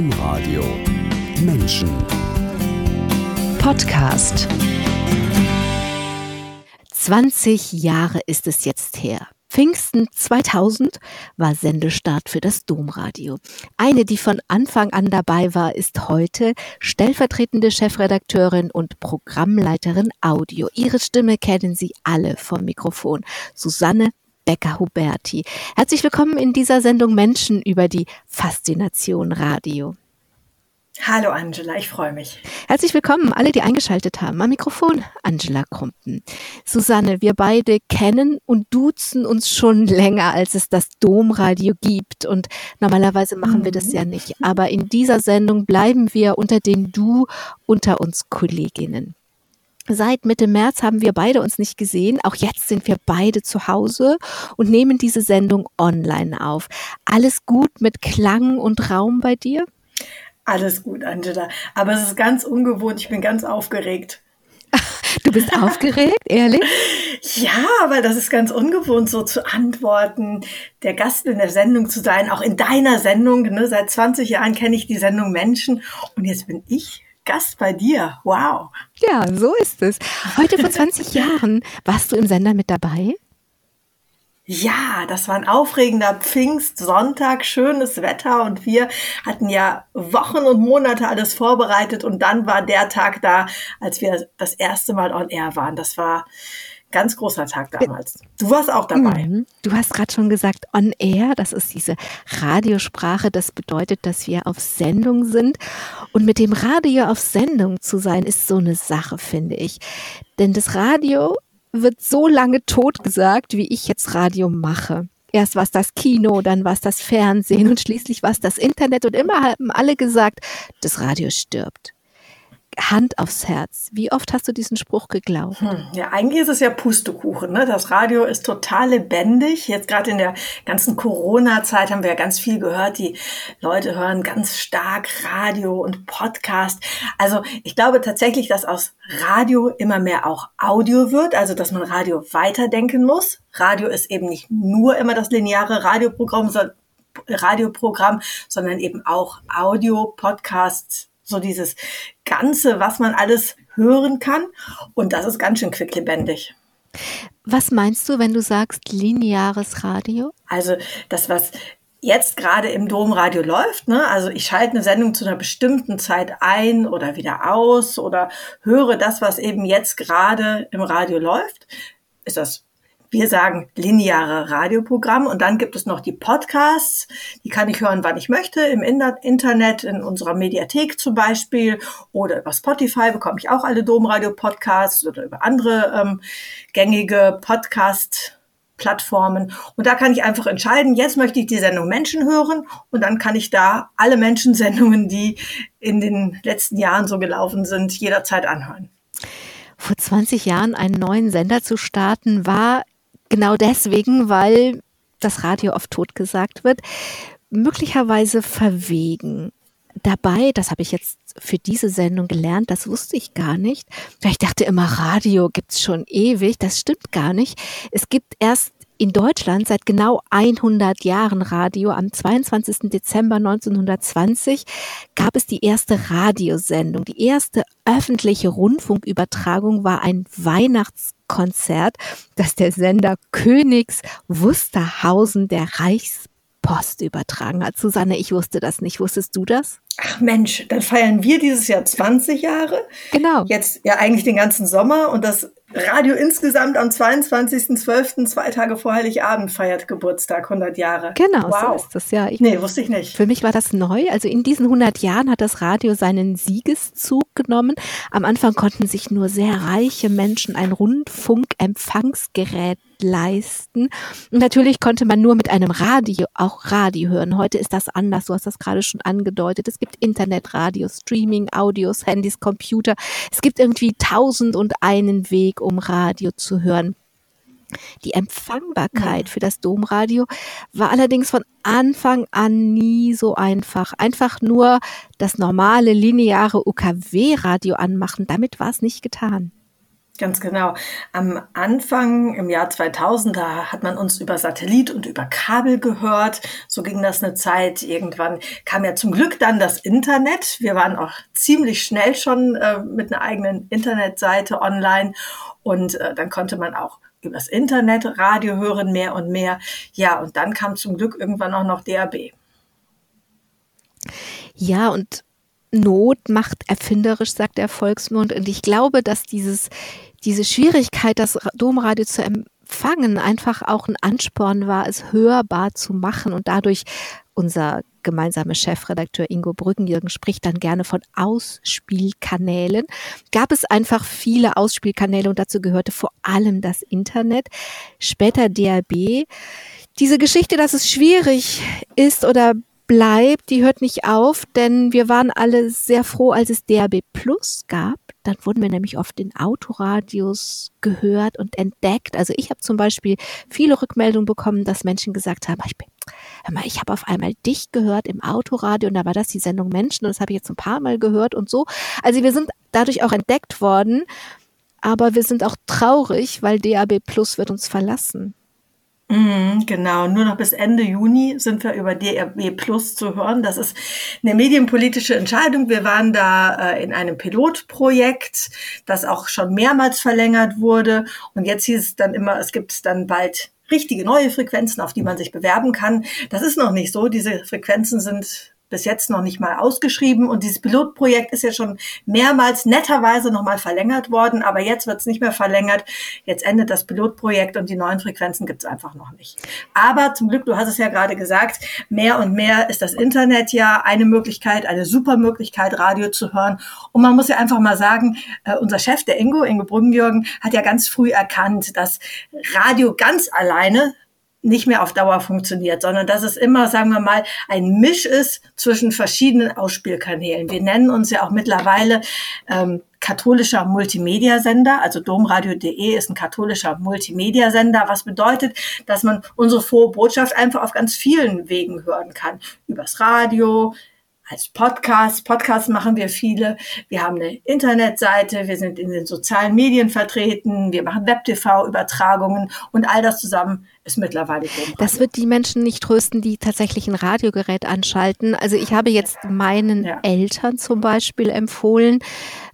Domradio Menschen Podcast 20 Jahre ist es jetzt her. Pfingsten 2000 war Sendestart für das Domradio. Eine, die von Anfang an dabei war, ist heute stellvertretende Chefredakteurin und Programmleiterin Audio. Ihre Stimme kennen Sie alle vom Mikrofon. Susanne Becker-Huberti. Herzlich willkommen in dieser Sendung Menschen über die Faszination Radio. Hallo Angela, ich freue mich. Herzlich willkommen, alle, die eingeschaltet haben. Am Mikrofon Angela Krumpen. Susanne, wir beide kennen und duzen uns schon länger, als es das Domradio gibt. Und normalerweise machen wir das mhm. ja nicht. Aber in dieser Sendung bleiben wir unter den Du unter uns Kolleginnen. Seit Mitte März haben wir beide uns nicht gesehen. Auch jetzt sind wir beide zu Hause und nehmen diese Sendung online auf. Alles gut mit Klang und Raum bei dir? Alles gut, Angela. Aber es ist ganz ungewohnt. Ich bin ganz aufgeregt. Du bist aufgeregt, ehrlich? Ja, weil das ist ganz ungewohnt, so zu antworten, der Gast in der Sendung zu sein, auch in deiner Sendung. Ne? Seit 20 Jahren kenne ich die Sendung Menschen und jetzt bin ich Gast bei dir. Wow. Ja, so ist es. Heute vor 20 Jahren warst du im Sender mit dabei? Ja, das war ein aufregender Pfingstsonntag, schönes Wetter und wir hatten ja Wochen und Monate alles vorbereitet und dann war der Tag da, als wir das erste Mal on air waren. Das war ganz großer Tag damals. Du warst auch dabei. Mhm. Du hast gerade schon gesagt, on air, das ist diese Radiosprache, das bedeutet, dass wir auf Sendung sind. Und mit dem Radio auf Sendung zu sein, ist so eine Sache, finde ich. Denn das Radio wird so lange totgesagt, wie ich jetzt Radio mache. Erst war es das Kino, dann war es das Fernsehen und schließlich war es das Internet und immer haben alle gesagt, das Radio stirbt. Hand aufs Herz. Wie oft hast du diesen Spruch geglaubt? Hm, ja, eigentlich ist es ja Pustekuchen. Ne? Das Radio ist total lebendig. Jetzt gerade in der ganzen Corona-Zeit haben wir ja ganz viel gehört. Die Leute hören ganz stark Radio und Podcast. Also ich glaube tatsächlich, dass aus Radio immer mehr auch Audio wird. Also dass man Radio weiterdenken muss. Radio ist eben nicht nur immer das lineare Radioprogramm, sondern Radioprogramm, sondern eben auch Audio, Podcasts, so dieses Ganze, was man alles hören kann. Und das ist ganz schön quicklebendig. Was meinst du, wenn du sagst lineares Radio? Also das, was jetzt gerade im Domradio läuft. Ne? Also ich schalte eine Sendung zu einer bestimmten Zeit ein oder wieder aus oder höre das, was eben jetzt gerade im Radio läuft. Ist das wir sagen lineare Radioprogramm und dann gibt es noch die Podcasts. Die kann ich hören, wann ich möchte, im Internet, in unserer Mediathek zum Beispiel oder über Spotify bekomme ich auch alle Domradio-Podcasts oder über andere ähm, gängige Podcast- Plattformen. Und da kann ich einfach entscheiden, jetzt möchte ich die Sendung Menschen hören und dann kann ich da alle Menschensendungen, die in den letzten Jahren so gelaufen sind, jederzeit anhören. Vor 20 Jahren einen neuen Sender zu starten, war Genau deswegen, weil das Radio oft totgesagt wird, möglicherweise verwegen. Dabei, das habe ich jetzt für diese Sendung gelernt, das wusste ich gar nicht. Ich dachte immer, Radio gibt's schon ewig. Das stimmt gar nicht. Es gibt erst in Deutschland seit genau 100 Jahren Radio. Am 22. Dezember 1920 gab es die erste Radiosendung. Die erste öffentliche Rundfunkübertragung war ein Weihnachtskonzert, das der Sender Königs Wusterhausen der Reichspost übertragen hat. Susanne, ich wusste das nicht. Wusstest du das? Ach Mensch, dann feiern wir dieses Jahr 20 Jahre. Genau. Jetzt ja eigentlich den ganzen Sommer und das Radio insgesamt am 22.12., zwei Tage vor Heiligabend, feiert Geburtstag, 100 Jahre. Genau, wow. so ist das ja. Ich, nee, wusste ich nicht. Für mich war das neu. Also in diesen 100 Jahren hat das Radio seinen Siegeszug genommen. Am Anfang konnten sich nur sehr reiche Menschen ein Rundfunkempfangsgerät leisten. Und natürlich konnte man nur mit einem Radio auch Radio hören. Heute ist das anders. Du hast das gerade schon angedeutet. Es gibt Internet, Radio, Streaming, Audios, Handys, Computer. Es gibt irgendwie tausend und einen Weg, um Radio zu hören. Die Empfangbarkeit für das Domradio war allerdings von Anfang an nie so einfach. Einfach nur das normale lineare UKW-Radio anmachen, damit war es nicht getan. Ganz genau. Am Anfang im Jahr 2000, da hat man uns über Satellit und über Kabel gehört. So ging das eine Zeit. Irgendwann kam ja zum Glück dann das Internet. Wir waren auch ziemlich schnell schon äh, mit einer eigenen Internetseite online und äh, dann konnte man auch übers Internet Radio hören mehr und mehr. Ja, und dann kam zum Glück irgendwann auch noch DAB. Ja, und Not macht erfinderisch, sagt der Volksmund. Und ich glaube, dass dieses, diese Schwierigkeit, das Domradio zu empfangen, einfach auch ein Ansporn war, es hörbar zu machen und dadurch unser gemeinsamer Chefredakteur Ingo Brückenjürgen spricht dann gerne von Ausspielkanälen. Gab es einfach viele Ausspielkanäle und dazu gehörte vor allem das Internet, später DAB. Diese Geschichte, dass es schwierig ist oder bleibt, die hört nicht auf, denn wir waren alle sehr froh, als es DAB Plus gab. Dann wurden wir nämlich oft in Autoradios gehört und entdeckt. Also ich habe zum Beispiel viele Rückmeldungen bekommen, dass Menschen gesagt haben, ich bin, ich habe auf einmal dich gehört im Autoradio und da war das die Sendung Menschen und das habe ich jetzt ein paar Mal gehört und so. Also wir sind dadurch auch entdeckt worden, aber wir sind auch traurig, weil DAB Plus wird uns verlassen. Mhm, genau, nur noch bis Ende Juni sind wir über DRB Plus zu hören. Das ist eine medienpolitische Entscheidung. Wir waren da äh, in einem Pilotprojekt, das auch schon mehrmals verlängert wurde. Und jetzt hieß es dann immer, es gibt dann bald richtige neue Frequenzen, auf die man sich bewerben kann. Das ist noch nicht so. Diese Frequenzen sind bis jetzt noch nicht mal ausgeschrieben und dieses Pilotprojekt ist ja schon mehrmals netterweise nochmal verlängert worden, aber jetzt wird es nicht mehr verlängert. Jetzt endet das Pilotprojekt und die neuen Frequenzen gibt es einfach noch nicht. Aber zum Glück, du hast es ja gerade gesagt, mehr und mehr ist das Internet ja eine Möglichkeit, eine super Möglichkeit, Radio zu hören. Und man muss ja einfach mal sagen, äh, unser Chef, der Ingo, Ingo Brückenjürgen, hat ja ganz früh erkannt, dass Radio ganz alleine nicht mehr auf Dauer funktioniert, sondern dass es immer, sagen wir mal, ein Misch ist zwischen verschiedenen Ausspielkanälen. Wir nennen uns ja auch mittlerweile ähm, katholischer Multimedia-Sender, also domradio.de ist ein katholischer Multimedia-Sender, was bedeutet, dass man unsere frohe Botschaft einfach auf ganz vielen Wegen hören kann. Übers Radio, als Podcast. Podcasts machen wir viele. Wir haben eine Internetseite, wir sind in den sozialen Medien vertreten, wir machen Web-TV-Übertragungen und all das zusammen ist mittlerweile Domradio. Das wird die Menschen nicht trösten, die tatsächlich ein Radiogerät anschalten. Also ich habe jetzt meinen ja. Eltern zum Beispiel empfohlen,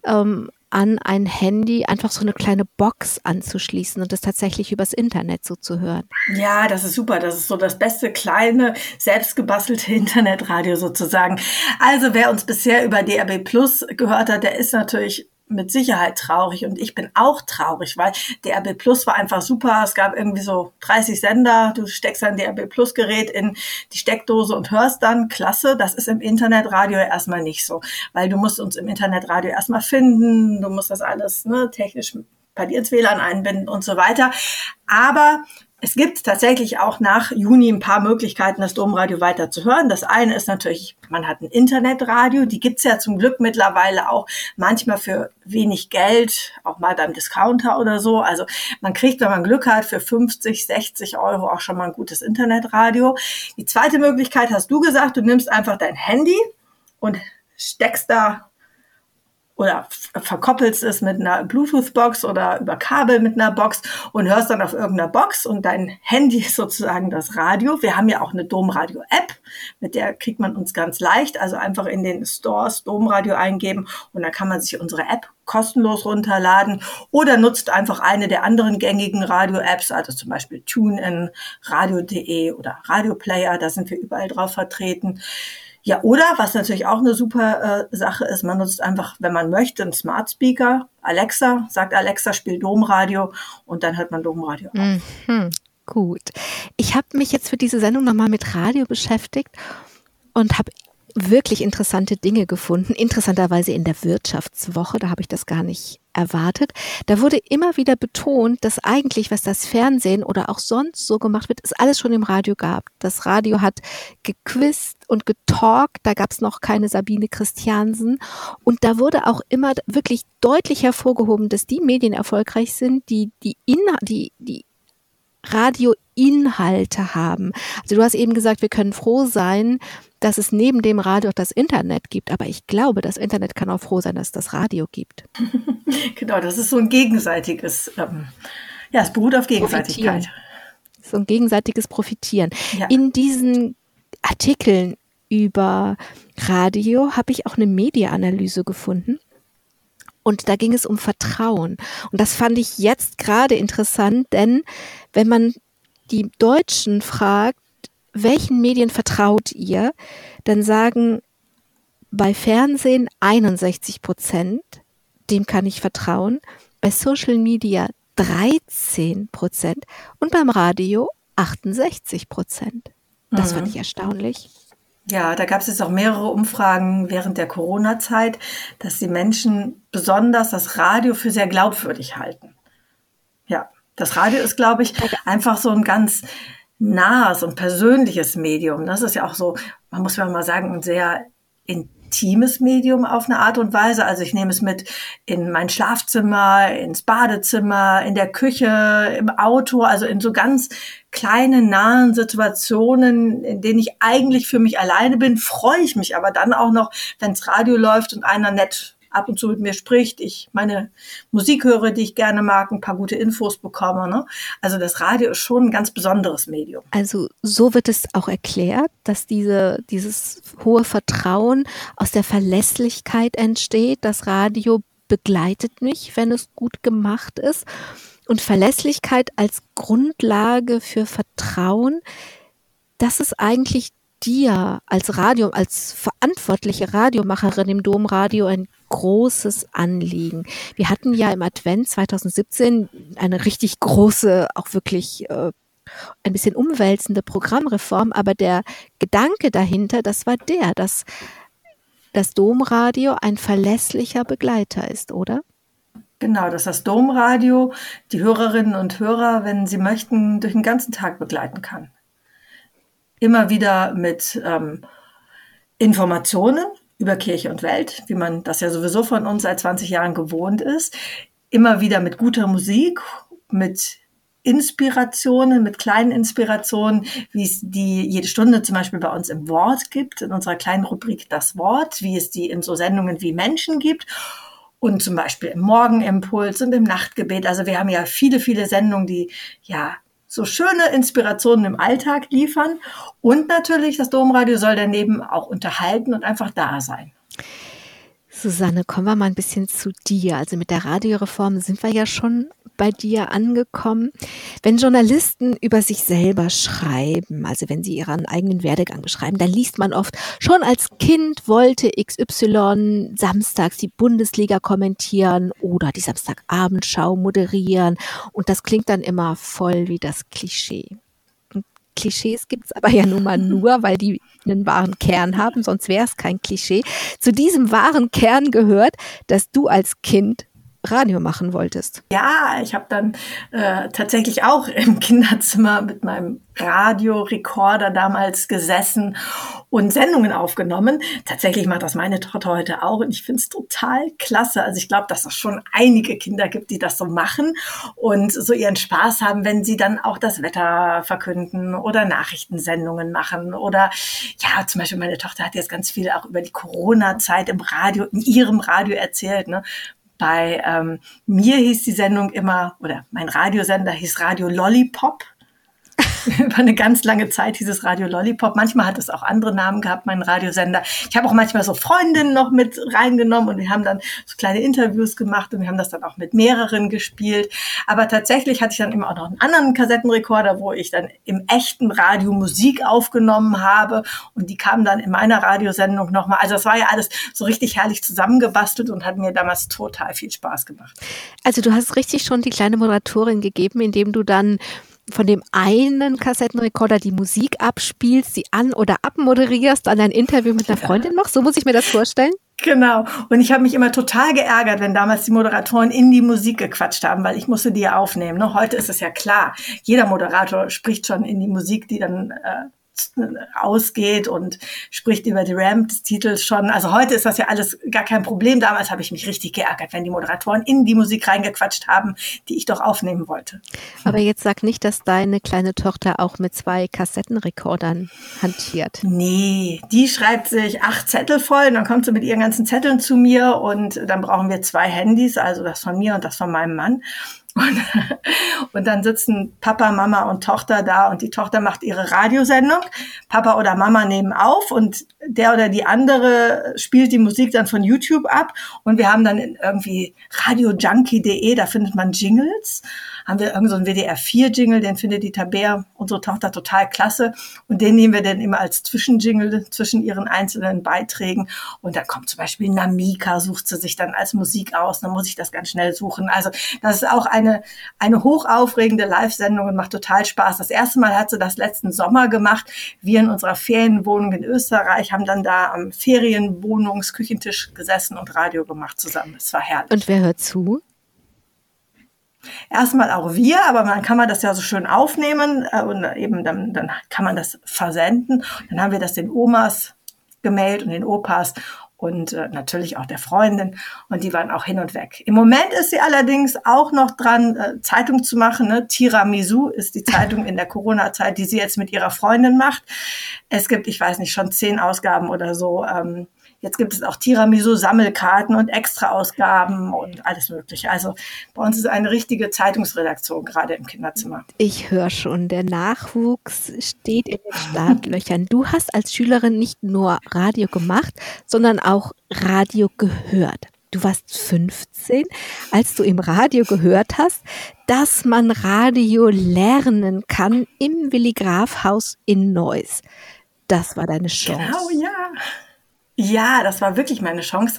ähm, an ein Handy einfach so eine kleine Box anzuschließen und das tatsächlich übers Internet so zu hören. Ja, das ist super. Das ist so das beste kleine, selbstgebastelte Internetradio sozusagen. Also wer uns bisher über DRB Plus gehört hat, der ist natürlich mit Sicherheit traurig und ich bin auch traurig, weil DRB Plus war einfach super. Es gab irgendwie so 30 Sender. Du steckst ein DRB Plus Gerät in die Steckdose und hörst dann. Klasse. Das ist im Internetradio erstmal nicht so, weil du musst uns im Internetradio erstmal finden. Du musst das alles ne, technisch bei dir ins WLAN einbinden und so weiter. Aber es gibt tatsächlich auch nach Juni ein paar Möglichkeiten, das Domradio weiter zu hören. Das eine ist natürlich, man hat ein Internetradio. Die gibt's ja zum Glück mittlerweile auch manchmal für wenig Geld, auch mal beim Discounter oder so. Also man kriegt, wenn man Glück hat, für 50, 60 Euro auch schon mal ein gutes Internetradio. Die zweite Möglichkeit hast du gesagt, du nimmst einfach dein Handy und steckst da oder verkoppelst es mit einer Bluetooth-Box oder über Kabel mit einer Box und hörst dann auf irgendeiner Box und dein Handy ist sozusagen das Radio. Wir haben ja auch eine Domradio-App, mit der kriegt man uns ganz leicht. Also einfach in den Stores Domradio eingeben und dann kann man sich unsere App kostenlos runterladen oder nutzt einfach eine der anderen gängigen Radio-Apps, also zum Beispiel TuneIn, Radio.de oder Radio Player, da sind wir überall drauf vertreten. Ja, oder was natürlich auch eine super äh, Sache ist, man nutzt einfach, wenn man möchte, einen Smart Speaker. Alexa, sagt Alexa, spielt Domradio und dann hört man Domradio auf. Mhm, gut. Ich habe mich jetzt für diese Sendung nochmal mit Radio beschäftigt und habe wirklich interessante Dinge gefunden. Interessanterweise in der Wirtschaftswoche, da habe ich das gar nicht erwartet. Da wurde immer wieder betont, dass eigentlich, was das Fernsehen oder auch sonst so gemacht wird, es alles schon im Radio gab. Das Radio hat gequizt und getalkt, da gab es noch keine Sabine Christiansen. Und da wurde auch immer wirklich deutlich hervorgehoben, dass die Medien erfolgreich sind, die die, Inha die, die Radioinhalte haben. Also du hast eben gesagt, wir können froh sein, dass es neben dem Radio auch das Internet gibt. Aber ich glaube, das Internet kann auch froh sein, dass es das Radio gibt. genau, das ist so ein gegenseitiges, ähm, ja, es beruht auf Gegenseitigkeit. So ein gegenseitiges Profitieren. Ja. In diesen Artikeln über Radio habe ich auch eine Mediaanalyse gefunden. Und da ging es um Vertrauen. Und das fand ich jetzt gerade interessant, denn wenn man die Deutschen fragt, welchen Medien vertraut ihr, dann sagen bei Fernsehen 61 Prozent, dem kann ich vertrauen, bei Social Media 13 Prozent und beim Radio 68 Prozent. Das mhm. fand ich erstaunlich. Ja, da gab es jetzt auch mehrere Umfragen während der Corona-Zeit, dass die Menschen besonders das Radio für sehr glaubwürdig halten. Ja, das Radio ist, glaube ich, einfach so ein ganz nahes und persönliches Medium. Das ist ja auch so, man muss ja mal sagen, ein sehr intimes Medium auf eine Art und Weise. Also ich nehme es mit in mein Schlafzimmer, ins Badezimmer, in der Küche, im Auto, also in so ganz kleine, nahen Situationen, in denen ich eigentlich für mich alleine bin, freue ich mich aber dann auch noch, wenns Radio läuft und einer nett ab und zu mit mir spricht, ich meine Musik höre, die ich gerne mag, ein paar gute Infos bekomme. Ne? Also das Radio ist schon ein ganz besonderes Medium. Also so wird es auch erklärt, dass diese, dieses hohe Vertrauen aus der Verlässlichkeit entsteht. Das Radio begleitet mich, wenn es gut gemacht ist. Und Verlässlichkeit als Grundlage für Vertrauen, das ist eigentlich dir als Radio, als verantwortliche Radiomacherin im Domradio ein großes Anliegen. Wir hatten ja im Advent 2017 eine richtig große, auch wirklich äh, ein bisschen umwälzende Programmreform, aber der Gedanke dahinter, das war der, dass das Domradio ein verlässlicher Begleiter ist, oder? Genau, dass das Domradio die Hörerinnen und Hörer, wenn sie möchten, durch den ganzen Tag begleiten kann. Immer wieder mit ähm, Informationen über Kirche und Welt, wie man das ja sowieso von uns seit 20 Jahren gewohnt ist. Immer wieder mit guter Musik, mit Inspirationen, mit kleinen Inspirationen, wie es die jede Stunde zum Beispiel bei uns im Wort gibt, in unserer kleinen Rubrik Das Wort, wie es die in so Sendungen wie Menschen gibt und zum Beispiel im Morgenimpuls und im Nachtgebet. Also wir haben ja viele, viele Sendungen, die ja so schöne Inspirationen im Alltag liefern. Und natürlich, das Domradio soll daneben auch unterhalten und einfach da sein. Susanne, kommen wir mal ein bisschen zu dir. Also mit der Radioreform sind wir ja schon bei dir angekommen. Wenn Journalisten über sich selber schreiben, also wenn sie ihren eigenen Werdegang beschreiben, dann liest man oft, schon als Kind wollte XY samstags die Bundesliga kommentieren oder die Samstagabendschau moderieren. Und das klingt dann immer voll wie das Klischee. Klischees gibt's aber ja nun mal nur, weil die einen wahren Kern haben, sonst wäre es kein Klischee. Zu diesem wahren Kern gehört, dass du als Kind Radio machen wolltest. Ja, ich habe dann äh, tatsächlich auch im Kinderzimmer mit meinem Radiorekorder damals gesessen und Sendungen aufgenommen. Tatsächlich macht das meine Tochter heute auch und ich finde es total klasse. Also ich glaube, dass es schon einige Kinder gibt, die das so machen und so ihren Spaß haben, wenn sie dann auch das Wetter verkünden oder Nachrichtensendungen machen oder ja, zum Beispiel meine Tochter hat jetzt ganz viel auch über die Corona-Zeit im Radio, in ihrem Radio erzählt, ne, bei ähm, mir hieß die Sendung immer, oder mein Radiosender hieß Radio Lollipop. Über eine ganz lange Zeit hieß Radio Lollipop. Manchmal hat es auch andere Namen gehabt, mein Radiosender. Ich habe auch manchmal so Freundinnen noch mit reingenommen und wir haben dann so kleine Interviews gemacht und wir haben das dann auch mit mehreren gespielt. Aber tatsächlich hatte ich dann immer auch noch einen anderen Kassettenrekorder, wo ich dann im echten Radio Musik aufgenommen habe und die kamen dann in meiner Radiosendung nochmal. Also es war ja alles so richtig herrlich zusammengebastelt und hat mir damals total viel Spaß gemacht. Also du hast richtig schon die kleine Moderatorin gegeben, indem du dann von dem einen Kassettenrekorder die Musik abspielst, sie an- oder abmoderierst, dann ein Interview mit einer Freundin machst? So muss ich mir das vorstellen? Genau. Und ich habe mich immer total geärgert, wenn damals die Moderatoren in die Musik gequatscht haben, weil ich musste die ja aufnehmen. Ne? Heute ist es ja klar. Jeder Moderator spricht schon in die Musik, die dann äh, ausgeht und spricht über die Ramp des Titels schon. Also heute ist das ja alles gar kein Problem. Damals habe ich mich richtig geärgert, wenn die Moderatoren in die Musik reingequatscht haben, die ich doch aufnehmen wollte. Aber jetzt sag nicht, dass deine kleine Tochter auch mit zwei Kassettenrekordern hantiert. Nee, die schreibt sich acht Zettel voll, dann kommt sie mit ihren ganzen Zetteln zu mir und dann brauchen wir zwei Handys, also das von mir und das von meinem Mann. Und, und dann sitzen Papa, Mama und Tochter da und die Tochter macht ihre Radiosendung. Papa oder Mama nehmen auf und der oder die andere spielt die Musik dann von YouTube ab. Und wir haben dann irgendwie radiojunkie.de, da findet man Jingles haben wir irgendeinen so WDR4-Jingle, den findet die Tabea, unsere Tochter, total klasse. Und den nehmen wir dann immer als Zwischenjingle zwischen ihren einzelnen Beiträgen. Und da kommt zum Beispiel Namika, sucht sie sich dann als Musik aus. Dann muss ich das ganz schnell suchen. Also das ist auch eine, eine hochaufregende Live-Sendung und macht total Spaß. Das erste Mal hat sie das letzten Sommer gemacht. Wir in unserer Ferienwohnung in Österreich haben dann da am Ferienwohnungsküchentisch gesessen und Radio gemacht zusammen. Es war herrlich. Und wer hört zu? Erstmal auch wir, aber man kann man das ja so schön aufnehmen äh, und eben dann, dann kann man das versenden. Dann haben wir das den Omas gemailt und den Opas und äh, natürlich auch der Freundin und die waren auch hin und weg. Im Moment ist sie allerdings auch noch dran, äh, Zeitung zu machen. Ne? Tiramisu ist die Zeitung in der Corona-Zeit, die sie jetzt mit ihrer Freundin macht. Es gibt, ich weiß nicht, schon zehn Ausgaben oder so. Ähm, Jetzt gibt es auch Tiramisu-Sammelkarten und Extra-Ausgaben und alles Mögliche. Also bei uns ist eine richtige Zeitungsredaktion gerade im Kinderzimmer. Ich höre schon, der Nachwuchs steht in den Startlöchern. Du hast als Schülerin nicht nur Radio gemacht, sondern auch Radio gehört. Du warst 15, als du im Radio gehört hast, dass man Radio lernen kann im Willi Graf Haus in Neuss. Das war deine Chance. Genau, ja. Ja, das war wirklich meine Chance.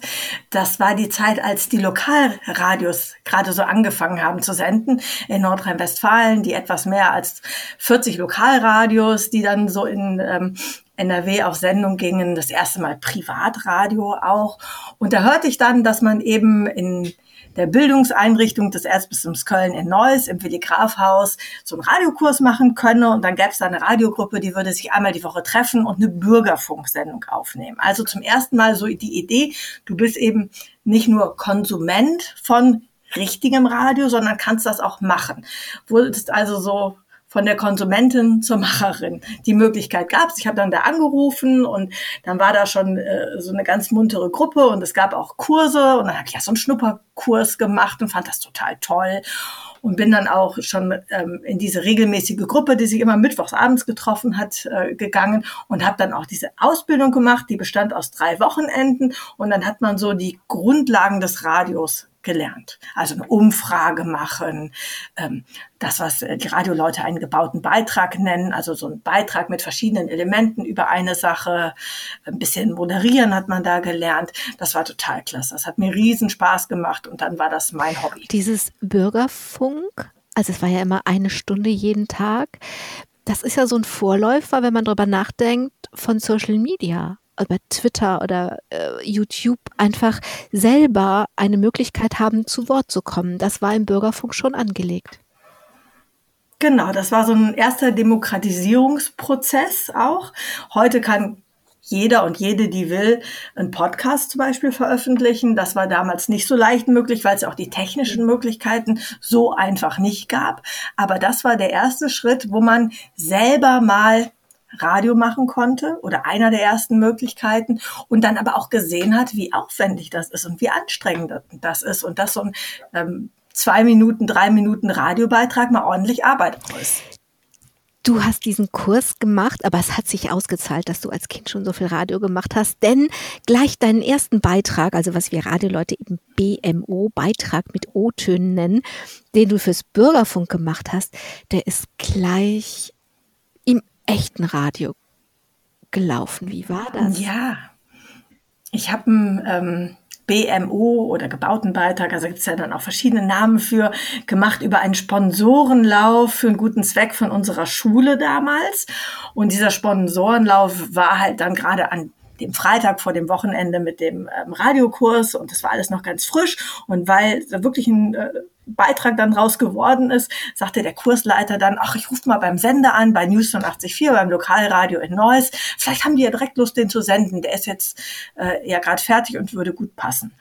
Das war die Zeit, als die Lokalradios gerade so angefangen haben zu senden in Nordrhein-Westfalen, die etwas mehr als 40 Lokalradios, die dann so in ähm, NRW auf Sendung gingen, das erste Mal Privatradio auch. Und da hörte ich dann, dass man eben in der Bildungseinrichtung des Erzbistums Köln in Neuss im Willi Graf Haus so einen Radiokurs machen könne. Und dann gäbe es da eine Radiogruppe, die würde sich einmal die Woche treffen und eine Bürgerfunksendung aufnehmen. Also zum ersten Mal so die Idee, du bist eben nicht nur Konsument von richtigem Radio, sondern kannst das auch machen. Wurdest also so von der Konsumentin zur Macherin. Die Möglichkeit gab es. Ich habe dann da angerufen und dann war da schon äh, so eine ganz muntere Gruppe und es gab auch Kurse und dann habe ich ja so einen Schnupperkurs gemacht und fand das total toll und bin dann auch schon ähm, in diese regelmäßige Gruppe, die sich immer mittwochs abends getroffen hat, äh, gegangen und habe dann auch diese Ausbildung gemacht, die bestand aus drei Wochenenden und dann hat man so die Grundlagen des Radios gelernt. Also eine Umfrage machen, ähm, das, was äh, die Radioleute einen gebauten Beitrag nennen, also so ein Beitrag mit verschiedenen Elementen über eine Sache, ein bisschen moderieren hat man da gelernt. Das war total klasse. Das hat mir riesen Spaß gemacht und dann war das mein Hobby. Dieses Bürgerfunk, also es war ja immer eine Stunde jeden Tag. Das ist ja so ein Vorläufer, wenn man darüber nachdenkt, von Social Media über Twitter oder äh, YouTube einfach selber eine Möglichkeit haben, zu Wort zu kommen. Das war im Bürgerfunk schon angelegt. Genau, das war so ein erster Demokratisierungsprozess auch. Heute kann jeder und jede, die will, einen Podcast zum Beispiel veröffentlichen. Das war damals nicht so leicht möglich, weil es auch die technischen Möglichkeiten so einfach nicht gab. Aber das war der erste Schritt, wo man selber mal Radio machen konnte oder einer der ersten Möglichkeiten und dann aber auch gesehen hat, wie aufwendig das ist und wie anstrengend das ist und dass so ein ähm, zwei Minuten, drei Minuten Radiobeitrag mal ordentlich Arbeit ist. Du hast diesen Kurs gemacht, aber es hat sich ausgezahlt, dass du als Kind schon so viel Radio gemacht hast, denn gleich deinen ersten Beitrag, also was wir Radioleute eben BMO, Beitrag mit O-Tönen nennen, den du fürs Bürgerfunk gemacht hast, der ist gleich echten Radio gelaufen. Wie war das? Ja, ich habe einen ähm, BMO oder gebauten Beitrag, also gibt es ja dann auch verschiedene Namen für, gemacht über einen Sponsorenlauf für einen guten Zweck von unserer Schule damals. Und dieser Sponsorenlauf war halt dann gerade an dem Freitag vor dem Wochenende mit dem ähm, Radiokurs und das war alles noch ganz frisch. Und weil wirklich ein äh, Beitrag dann raus geworden ist, sagte der Kursleiter dann, ach, ich rufe mal beim Sender an, bei News 84 beim Lokalradio in Neuss. Vielleicht haben die ja direkt Lust, den zu senden. Der ist jetzt äh, ja gerade fertig und würde gut passen.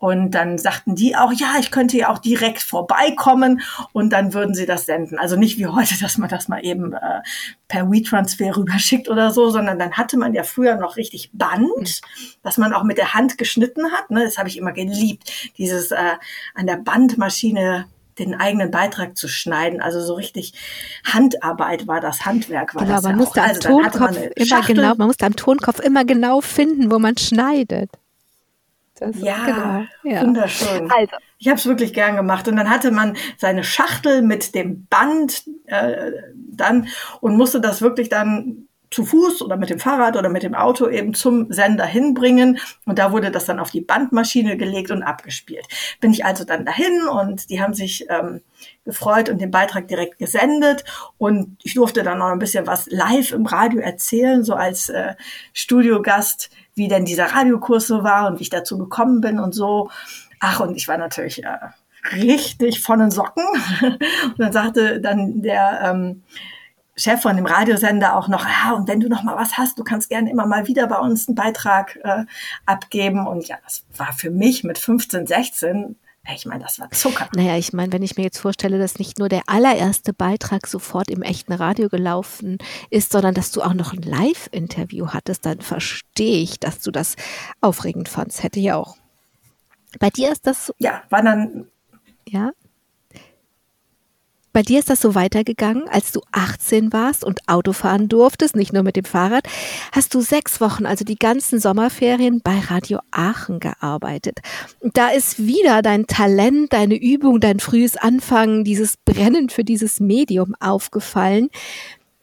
Und dann sagten die auch, ja, ich könnte ja auch direkt vorbeikommen und dann würden sie das senden. Also nicht wie heute, dass man das mal eben äh, per WeTransfer rüberschickt oder so, sondern dann hatte man ja früher noch richtig Band, dass man auch mit der Hand geschnitten hat. Ne? Das habe ich immer geliebt, dieses äh, an der Bandmaschine den eigenen Beitrag zu schneiden. Also so richtig Handarbeit war das Handwerk. War genau, das man ja musste auch. am Also Tonkopf immer genau, man musste am Tonkopf immer genau finden, wo man schneidet. Das, Ja, genau, ja. wunderschön. Also, Ich habe es wirklich gern gemacht. Und dann hatte man seine Schachtel mit dem Band äh, dann und musste das wirklich dann zu Fuß oder mit dem Fahrrad oder mit dem Auto eben zum Sender hinbringen. Und da wurde das dann auf die Bandmaschine gelegt und abgespielt. Bin ich also dann dahin und die haben sich ähm, gefreut und den Beitrag direkt gesendet. Und ich durfte dann noch ein bisschen was live im Radio erzählen, so als äh, Studiogast, wie denn dieser Radiokurs so war und wie ich dazu gekommen bin und so. Ach, und ich war natürlich äh, richtig von den Socken. Und dann sagte dann der ähm, Chef von dem Radiosender auch noch, ja, und wenn du noch mal was hast, du kannst gerne immer mal wieder bei uns einen Beitrag äh, abgeben. Und ja, das war für mich mit 15, 16, ich meine, das war Zucker. naja, ich meine, wenn ich mir jetzt vorstelle, dass nicht nur der allererste Beitrag sofort im echten Radio gelaufen ist, sondern dass du auch noch ein Live-Interview hattest, dann verstehe ich, dass du das aufregend fandst. Hätte ich auch. Bei dir ist das Ja, war dann Ja. Bei dir ist das so weitergegangen, als du 18 warst und Auto fahren durftest, nicht nur mit dem Fahrrad, hast du sechs Wochen, also die ganzen Sommerferien, bei Radio Aachen gearbeitet. Da ist wieder dein Talent, deine Übung, dein frühes Anfangen, dieses Brennen für dieses Medium aufgefallen.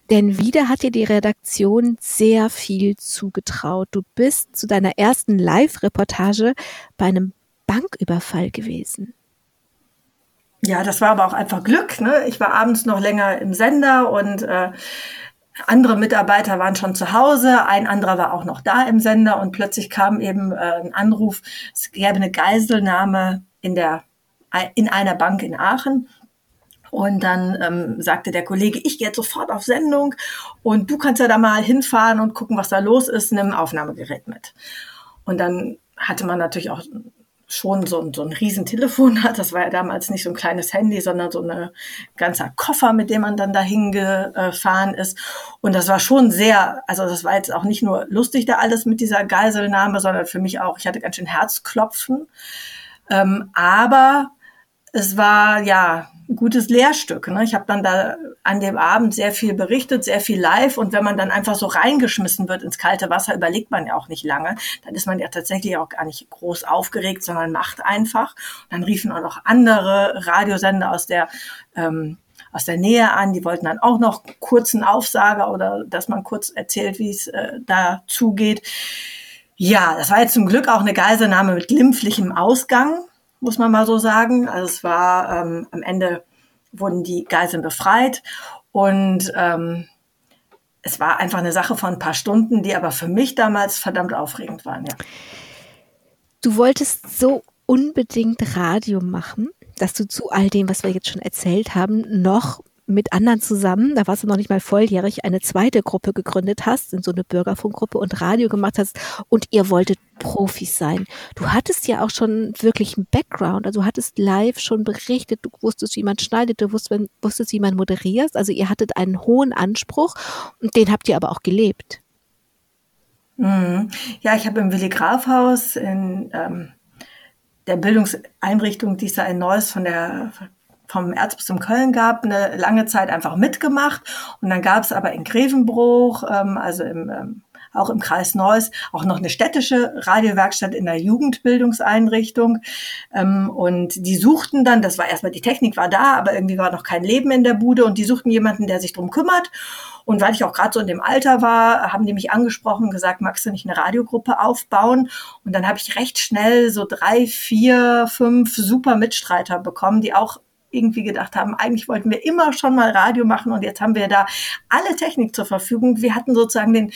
Denn wieder hat dir die Redaktion sehr viel zugetraut. Du bist zu deiner ersten Live-Reportage bei einem Banküberfall gewesen. Ja, das war aber auch einfach Glück. Ne? Ich war abends noch länger im Sender und äh, andere Mitarbeiter waren schon zu Hause, ein anderer war auch noch da im Sender und plötzlich kam eben äh, ein Anruf, es gäbe eine Geiselnahme in, der, in einer Bank in Aachen. Und dann ähm, sagte der Kollege, ich gehe jetzt sofort auf Sendung und du kannst ja da mal hinfahren und gucken, was da los ist, nimm ein Aufnahmegerät mit. Und dann hatte man natürlich auch schon so ein, so ein Riesentelefon hat. Das war ja damals nicht so ein kleines Handy, sondern so ein ganzer Koffer, mit dem man dann dahin gefahren ist. Und das war schon sehr, also das war jetzt auch nicht nur lustig da alles mit dieser Geiselnahme, sondern für mich auch, ich hatte ganz schön Herzklopfen. Ähm, aber es war ja ein gutes Lehrstück. Ne? Ich habe dann da an dem Abend sehr viel berichtet, sehr viel live. Und wenn man dann einfach so reingeschmissen wird ins kalte Wasser, überlegt man ja auch nicht lange. Dann ist man ja tatsächlich auch gar nicht groß aufgeregt, sondern macht einfach. Und dann riefen auch noch andere Radiosender aus der ähm, aus der Nähe an. Die wollten dann auch noch kurzen Aufsager oder dass man kurz erzählt, wie es äh, da zugeht. Ja, das war jetzt zum Glück auch eine Geiselnahme mit glimpflichem Ausgang muss man mal so sagen. Also es war ähm, am Ende wurden die Geiseln befreit und ähm, es war einfach eine Sache von ein paar Stunden, die aber für mich damals verdammt aufregend waren. Ja. Du wolltest so unbedingt Radio machen, dass du zu all dem, was wir jetzt schon erzählt haben, noch mit anderen zusammen, da warst du noch nicht mal volljährig, eine zweite Gruppe gegründet hast, in so eine Bürgerfunkgruppe und Radio gemacht hast und ihr wolltet Profis sein. Du hattest ja auch schon wirklich einen Background, also hattest live schon berichtet, du wusstest, wie man schneidet, du wusstest, wusstest wie man moderiert, also ihr hattet einen hohen Anspruch und den habt ihr aber auch gelebt. Mhm. Ja, ich habe im Willi Graf Haus in ähm, der Bildungseinrichtung, die es da in Neuss von der vom Erzbistum Köln gab, eine lange Zeit einfach mitgemacht. Und dann gab es aber in Grevenbruch, ähm, also im, ähm, auch im Kreis Neuss, auch noch eine städtische Radiowerkstatt in der Jugendbildungseinrichtung. Ähm, und die suchten dann, das war erstmal, die Technik war da, aber irgendwie war noch kein Leben in der Bude und die suchten jemanden, der sich drum kümmert. Und weil ich auch gerade so in dem Alter war, haben die mich angesprochen und gesagt, magst du nicht eine Radiogruppe aufbauen? Und dann habe ich recht schnell so drei, vier, fünf super Mitstreiter bekommen, die auch irgendwie gedacht haben, eigentlich wollten wir immer schon mal Radio machen und jetzt haben wir da alle Technik zur Verfügung. Wir hatten sozusagen den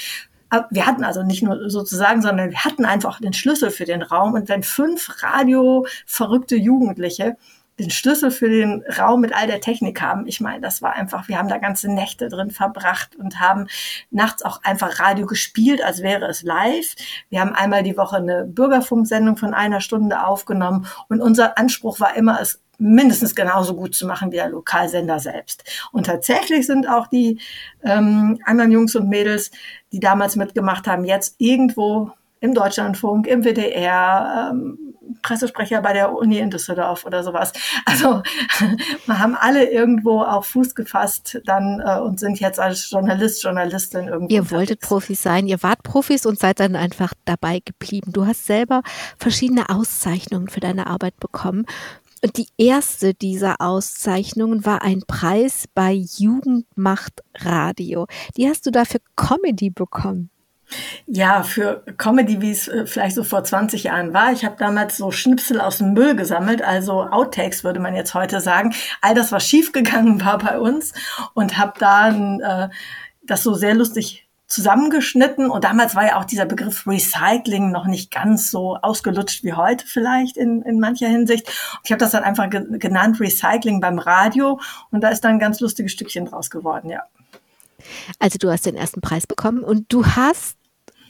wir hatten also nicht nur sozusagen, sondern wir hatten einfach den Schlüssel für den Raum. Und wenn fünf radioverrückte Jugendliche den Schlüssel für den Raum mit all der Technik haben. Ich meine, das war einfach, wir haben da ganze Nächte drin verbracht und haben nachts auch einfach Radio gespielt, als wäre es live. Wir haben einmal die Woche eine Bürgerfunksendung von einer Stunde aufgenommen und unser Anspruch war immer, es mindestens genauso gut zu machen wie der Lokalsender selbst. Und tatsächlich sind auch die ähm, anderen Jungs und Mädels, die damals mitgemacht haben, jetzt irgendwo im Deutschlandfunk, im WDR, ähm, Pressesprecher bei der Uni in Düsseldorf oder sowas. Also wir haben alle irgendwo auf Fuß gefasst dann äh, und sind jetzt als Journalist, Journalistin irgendwie. Ihr wolltet Profis sein, ihr wart Profis und seid dann einfach dabei geblieben. Du hast selber verschiedene Auszeichnungen für deine Arbeit bekommen. Und die erste dieser Auszeichnungen war ein Preis bei Jugendmacht Radio. Die hast du dafür Comedy bekommen. Ja, für Comedy, wie es äh, vielleicht so vor 20 Jahren war. Ich habe damals so Schnipsel aus dem Müll gesammelt, also Outtakes würde man jetzt heute sagen. All das, was schiefgegangen war bei uns und habe dann äh, das so sehr lustig zusammengeschnitten. Und damals war ja auch dieser Begriff Recycling noch nicht ganz so ausgelutscht wie heute vielleicht in, in mancher Hinsicht. Und ich habe das dann einfach ge genannt Recycling beim Radio. Und da ist dann ein ganz lustiges Stückchen draus geworden, ja. Also du hast den ersten Preis bekommen und du hast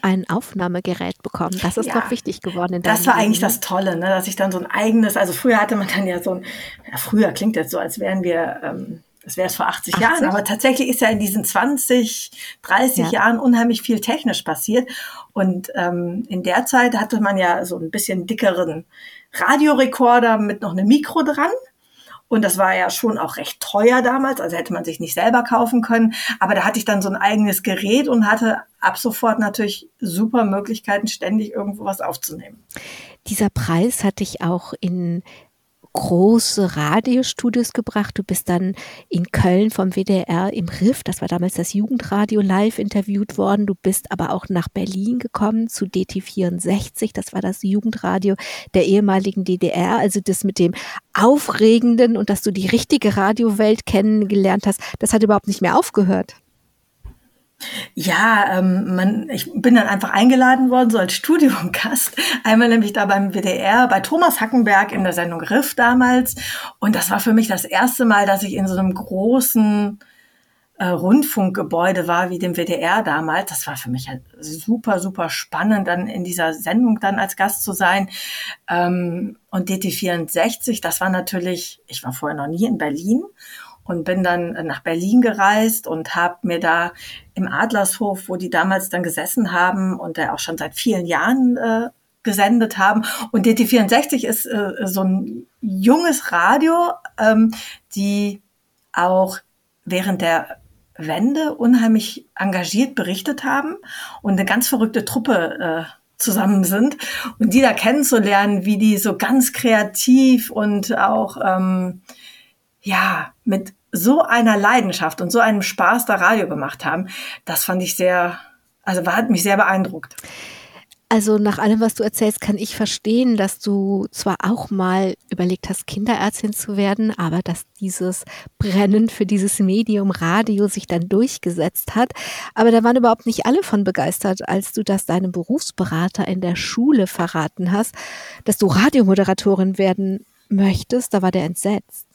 ein Aufnahmegerät bekommen. Das ist ja, doch wichtig geworden. In das war Leben. eigentlich das Tolle, ne? dass ich dann so ein eigenes, also früher hatte man dann ja so ein, ja, früher klingt jetzt so, als wären wir, ähm, das wäre es vor 80, 80, Jahren, aber tatsächlich ist ja in diesen 20, 30 ja. Jahren unheimlich viel technisch passiert. Und ähm, in der Zeit hatte man ja so ein bisschen dickeren Radiorekorder mit noch einem Mikro dran. Und das war ja schon auch recht teuer damals, also hätte man sich nicht selber kaufen können. Aber da hatte ich dann so ein eigenes Gerät und hatte ab sofort natürlich super Möglichkeiten, ständig irgendwo was aufzunehmen. Dieser Preis hatte ich auch in große Radiostudios gebracht. Du bist dann in Köln vom WDR im Riff, das war damals das Jugendradio, live interviewt worden. Du bist aber auch nach Berlin gekommen zu DT64, das war das Jugendradio der ehemaligen DDR. Also das mit dem Aufregenden und dass du die richtige Radiowelt kennengelernt hast, das hat überhaupt nicht mehr aufgehört. Ja, ähm, man, ich bin dann einfach eingeladen worden, so als Studiumgast. Einmal nämlich da beim WDR, bei Thomas Hackenberg in der Sendung Riff damals. Und das war für mich das erste Mal, dass ich in so einem großen äh, Rundfunkgebäude war, wie dem WDR damals. Das war für mich halt super, super spannend, dann in dieser Sendung dann als Gast zu sein. Ähm, und DT64, das war natürlich, ich war vorher noch nie in Berlin und bin dann nach Berlin gereist und habe mir da im Adlershof, wo die damals dann gesessen haben und der auch schon seit vielen Jahren äh, gesendet haben. Und DT64 ist äh, so ein junges Radio, ähm, die auch während der Wende unheimlich engagiert berichtet haben und eine ganz verrückte Truppe äh, zusammen sind und die da kennenzulernen, wie die so ganz kreativ und auch ähm, ja, mit so einer Leidenschaft und so einem Spaß da Radio gemacht haben, das fand ich sehr, also hat mich sehr beeindruckt. Also nach allem, was du erzählst, kann ich verstehen, dass du zwar auch mal überlegt hast, Kinderärztin zu werden, aber dass dieses Brennen für dieses Medium Radio sich dann durchgesetzt hat. Aber da waren überhaupt nicht alle von begeistert, als du das deinem Berufsberater in der Schule verraten hast, dass du Radiomoderatorin werden möchtest. Da war der entsetzt.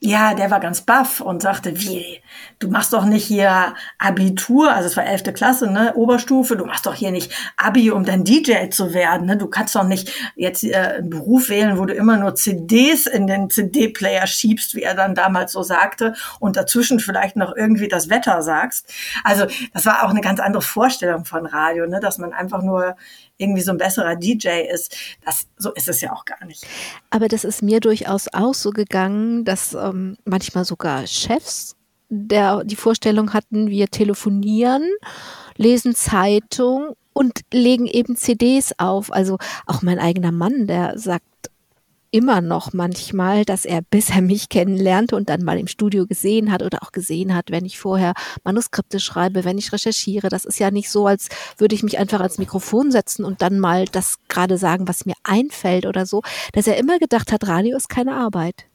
Ja, der war ganz baff und sagte, wie, du machst doch nicht hier Abitur, also es war elfte Klasse, ne, Oberstufe, du machst doch hier nicht Abi, um dann DJ zu werden, ne? Du kannst doch nicht jetzt äh, einen Beruf wählen, wo du immer nur CDs in den CD-Player schiebst, wie er dann damals so sagte, und dazwischen vielleicht noch irgendwie das Wetter sagst. Also das war auch eine ganz andere Vorstellung von Radio, ne, dass man einfach nur irgendwie so ein besserer DJ ist. Das, so ist es ja auch gar nicht. Aber das ist mir durchaus auch so gegangen, dass ähm, manchmal sogar Chefs der die Vorstellung hatten, wir telefonieren, lesen Zeitung und legen eben CDs auf. Also auch mein eigener Mann, der sagt, immer noch manchmal, dass er, bis er mich kennenlernte und dann mal im Studio gesehen hat oder auch gesehen hat, wenn ich vorher Manuskripte schreibe, wenn ich recherchiere. Das ist ja nicht so, als würde ich mich einfach ans Mikrofon setzen und dann mal das gerade sagen, was mir einfällt oder so, dass er immer gedacht hat, Radio ist keine Arbeit.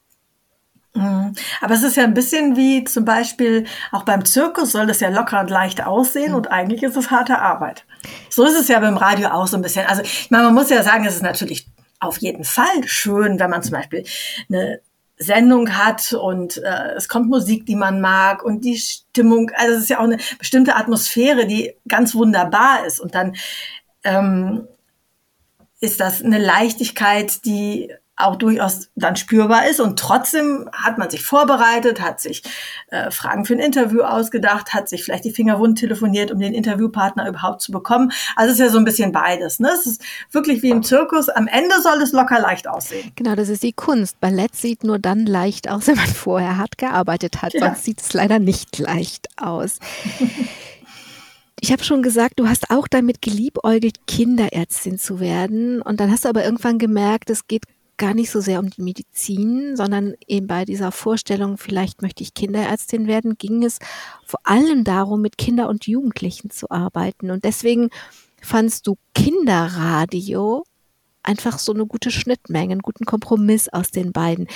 Mhm. Aber es ist ja ein bisschen wie zum Beispiel auch beim Zirkus soll das ja locker und leicht aussehen mhm. und eigentlich ist es harte Arbeit. So ist es ja beim Radio auch so ein bisschen. Also ich meine, man muss ja sagen, es ist natürlich auf jeden Fall schön, wenn man zum Beispiel eine Sendung hat und äh, es kommt Musik, die man mag und die Stimmung, also es ist ja auch eine bestimmte Atmosphäre, die ganz wunderbar ist. Und dann ähm, ist das eine Leichtigkeit, die auch durchaus dann spürbar ist. Und trotzdem hat man sich vorbereitet, hat sich äh, Fragen für ein Interview ausgedacht, hat sich vielleicht die Finger wund telefoniert, um den Interviewpartner überhaupt zu bekommen. Also es ist ja so ein bisschen beides. Ne? Es ist wirklich wie im Zirkus. Am Ende soll es locker leicht aussehen. Genau, das ist die Kunst. Ballett sieht nur dann leicht aus, wenn man vorher hart gearbeitet hat. Ja. Sonst sieht es leider nicht leicht aus. Ich habe schon gesagt, du hast auch damit geliebäugelt, Kinderärztin zu werden. Und dann hast du aber irgendwann gemerkt, es geht gar nicht so sehr um die Medizin, sondern eben bei dieser Vorstellung, vielleicht möchte ich Kinderärztin werden, ging es vor allem darum, mit Kinder und Jugendlichen zu arbeiten. Und deswegen fandst du Kinderradio einfach so eine gute Schnittmenge, einen guten Kompromiss aus den beiden.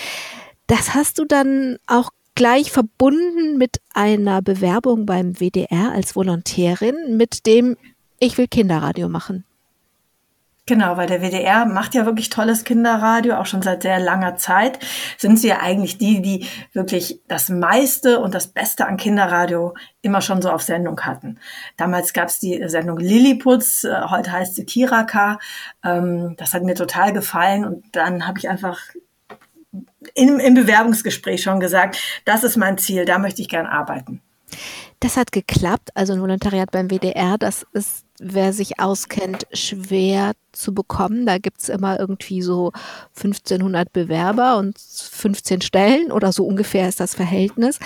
Das hast du dann auch gleich verbunden mit einer Bewerbung beim WDR als Volontärin mit dem Ich will Kinderradio machen. Genau, weil der WDR macht ja wirklich tolles Kinderradio, auch schon seit sehr langer Zeit. Sind sie ja eigentlich die, die wirklich das meiste und das Beste an Kinderradio immer schon so auf Sendung hatten. Damals gab es die Sendung Lilliputz, äh, heute heißt sie Kiraka. Ähm, das hat mir total gefallen und dann habe ich einfach im, im Bewerbungsgespräch schon gesagt, das ist mein Ziel, da möchte ich gern arbeiten. Das hat geklappt, also ein Volontariat beim WDR, das ist wer sich auskennt, schwer zu bekommen. Da gibt's immer irgendwie so 1500 Bewerber und 15 Stellen oder so ungefähr ist das Verhältnis.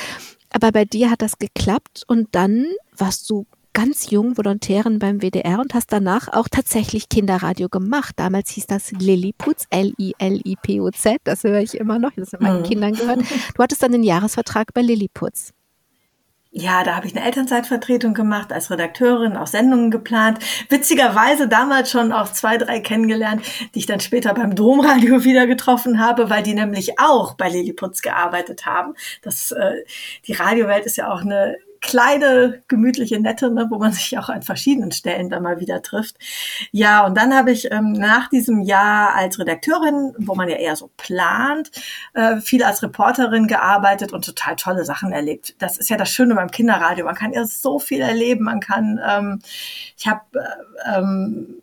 Aber bei dir hat das geklappt und dann warst du ganz jung Volontärin beim WDR und hast danach auch tatsächlich Kinderradio gemacht. Damals hieß das Lilliputz, L-I-L-I-P-U-Z, das höre ich immer noch, das haben meinen mhm. Kindern gehört. Du hattest dann den Jahresvertrag bei Lilliputz ja, da habe ich eine Elternzeitvertretung gemacht, als Redakteurin auch Sendungen geplant. Witzigerweise damals schon auch zwei, drei kennengelernt, die ich dann später beim Domradio wieder getroffen habe, weil die nämlich auch bei Lilliputz gearbeitet haben. Das, äh, die Radiowelt ist ja auch eine kleine, gemütliche, nette, ne, wo man sich auch an verschiedenen Stellen dann mal wieder trifft. Ja, und dann habe ich ähm, nach diesem Jahr als Redakteurin, wo man ja eher so plant, äh, viel als Reporterin gearbeitet und total tolle Sachen erlebt. Das ist ja das Schöne beim Kinderradio. Man kann ja so viel erleben. Man kann, ähm, ich habe äh, ähm,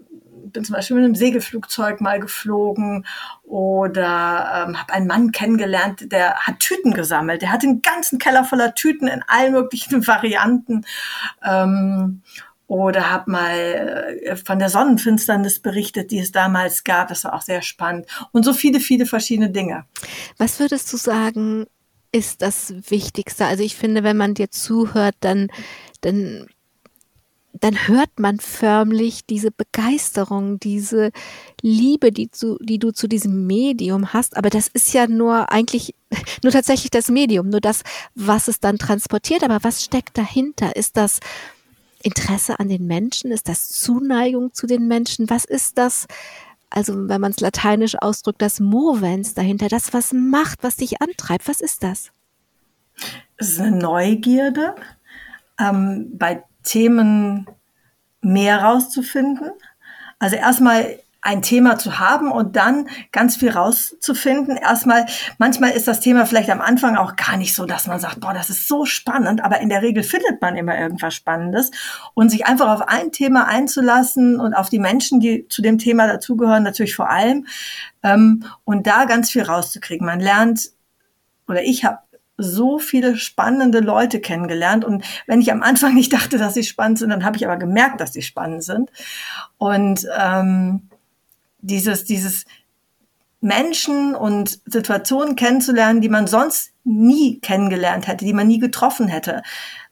bin zum Beispiel mit einem Segelflugzeug mal geflogen oder ähm, habe einen Mann kennengelernt, der hat Tüten gesammelt. Der hat einen ganzen Keller voller Tüten in allen möglichen Varianten. Ähm, oder habe mal äh, von der Sonnenfinsternis berichtet, die es damals gab. Das war auch sehr spannend. Und so viele, viele verschiedene Dinge. Was würdest du sagen, ist das Wichtigste? Also ich finde, wenn man dir zuhört, dann, dann dann hört man förmlich diese Begeisterung, diese Liebe, die, zu, die du zu diesem Medium hast. Aber das ist ja nur eigentlich, nur tatsächlich das Medium, nur das, was es dann transportiert. Aber was steckt dahinter? Ist das Interesse an den Menschen? Ist das Zuneigung zu den Menschen? Was ist das? Also, wenn man es lateinisch ausdrückt, das Movens dahinter, das, was macht, was dich antreibt. Was ist das? Es ist eine Neugierde. Ähm, bei Themen mehr rauszufinden. Also erstmal ein Thema zu haben und dann ganz viel rauszufinden. Erstmal, manchmal ist das Thema vielleicht am Anfang auch gar nicht so, dass man sagt, boah, das ist so spannend, aber in der Regel findet man immer irgendwas Spannendes und sich einfach auf ein Thema einzulassen und auf die Menschen, die zu dem Thema dazugehören, natürlich vor allem ähm, und da ganz viel rauszukriegen. Man lernt oder ich habe so viele spannende Leute kennengelernt. Und wenn ich am Anfang nicht dachte, dass sie spannend sind, dann habe ich aber gemerkt, dass sie spannend sind. Und ähm, dieses, dieses Menschen und Situationen kennenzulernen, die man sonst nie kennengelernt hätte, die man nie getroffen hätte,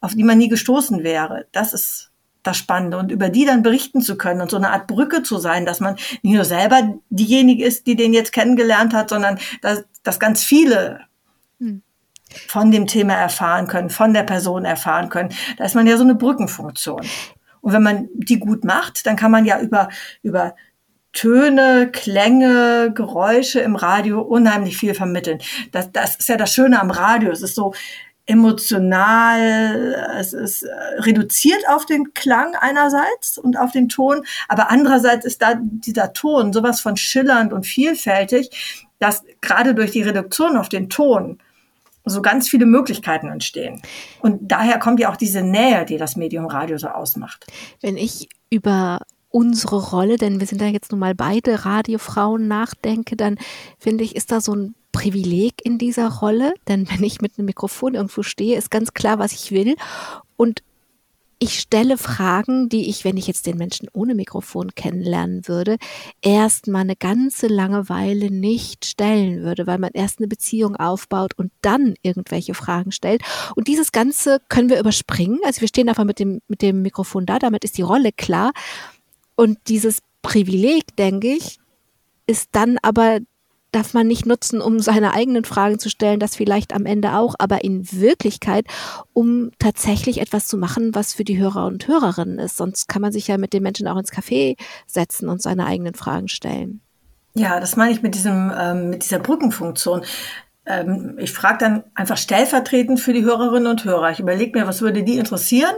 auf die man nie gestoßen wäre, das ist das Spannende. Und über die dann berichten zu können und so eine Art Brücke zu sein, dass man nicht nur selber diejenige ist, die den jetzt kennengelernt hat, sondern dass, dass ganz viele von dem Thema erfahren können, von der Person erfahren können. Da ist man ja so eine Brückenfunktion. Und wenn man die gut macht, dann kann man ja über, über Töne, Klänge, Geräusche im Radio unheimlich viel vermitteln. Das, das ist ja das Schöne am Radio. Es ist so emotional, es ist äh, reduziert auf den Klang einerseits und auf den Ton, aber andererseits ist da dieser Ton sowas von schillernd und vielfältig, dass gerade durch die Reduktion auf den Ton so ganz viele Möglichkeiten entstehen. Und daher kommt ja auch diese Nähe, die das Medium Radio so ausmacht. Wenn ich über unsere Rolle, denn wir sind ja jetzt nun mal beide Radiofrauen, nachdenke, dann finde ich, ist da so ein Privileg in dieser Rolle, denn wenn ich mit einem Mikrofon irgendwo stehe, ist ganz klar, was ich will. Und ich stelle Fragen, die ich, wenn ich jetzt den Menschen ohne Mikrofon kennenlernen würde, erst mal eine ganze lange Weile nicht stellen würde, weil man erst eine Beziehung aufbaut und dann irgendwelche Fragen stellt. Und dieses Ganze können wir überspringen. Also wir stehen einfach mit dem, mit dem Mikrofon da, damit ist die Rolle klar. Und dieses Privileg, denke ich, ist dann aber darf man nicht nutzen, um seine eigenen Fragen zu stellen, das vielleicht am Ende auch, aber in Wirklichkeit, um tatsächlich etwas zu machen, was für die Hörer und Hörerinnen ist. Sonst kann man sich ja mit den Menschen auch ins Café setzen und seine eigenen Fragen stellen. Ja, das meine ich mit diesem, ähm, mit dieser Brückenfunktion. Ähm, ich frage dann einfach stellvertretend für die Hörerinnen und Hörer. Ich überlege mir, was würde die interessieren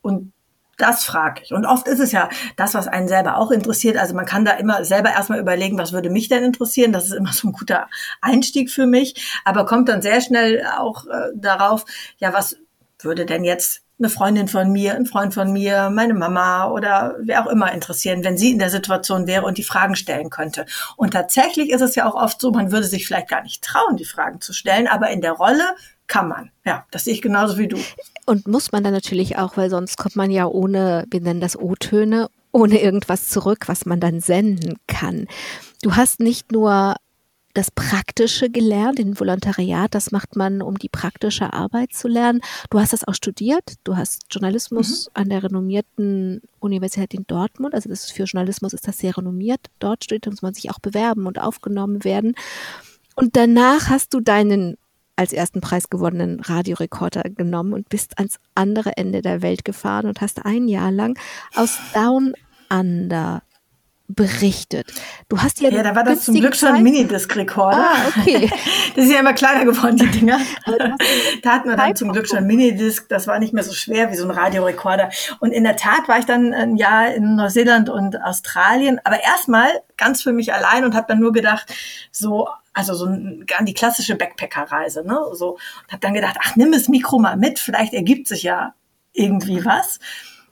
und das frage ich. Und oft ist es ja das, was einen selber auch interessiert. Also man kann da immer selber erstmal überlegen, was würde mich denn interessieren. Das ist immer so ein guter Einstieg für mich. Aber kommt dann sehr schnell auch äh, darauf, ja, was würde denn jetzt eine Freundin von mir, ein Freund von mir, meine Mama oder wer auch immer interessieren, wenn sie in der Situation wäre und die Fragen stellen könnte. Und tatsächlich ist es ja auch oft so, man würde sich vielleicht gar nicht trauen, die Fragen zu stellen, aber in der Rolle kann man. Ja, das sehe ich genauso wie du. Und muss man dann natürlich auch, weil sonst kommt man ja ohne, wir nennen das O-Töne, ohne irgendwas zurück, was man dann senden kann. Du hast nicht nur das Praktische gelernt, den Volontariat, das macht man, um die praktische Arbeit zu lernen. Du hast das auch studiert. Du hast Journalismus mhm. an der renommierten Universität in Dortmund. Also das ist für Journalismus ist das sehr renommiert. Dort studiert, muss man sich auch bewerben und aufgenommen werden. Und danach hast du deinen als ersten Preis gewonnenen Radiorekorder genommen und bist ans andere Ende der Welt gefahren und hast ein Jahr lang aus Down Under berichtet. Du hast ja Ja, da war das zum Glück schon ein Minidisc-Rekorder. Ah, okay. das ist ja immer kleiner geworden, die Dinger. da hatten wir dann zum Glück schon ein Minidisc. Das war nicht mehr so schwer wie so ein Radiorekorder. Und in der Tat war ich dann ein Jahr in Neuseeland und Australien. Aber erstmal ganz für mich allein und habe dann nur gedacht, so also so an die klassische Backpacker-Reise, ne? So und habe dann gedacht, ach nimm das Mikro mal mit, vielleicht ergibt sich ja irgendwie was.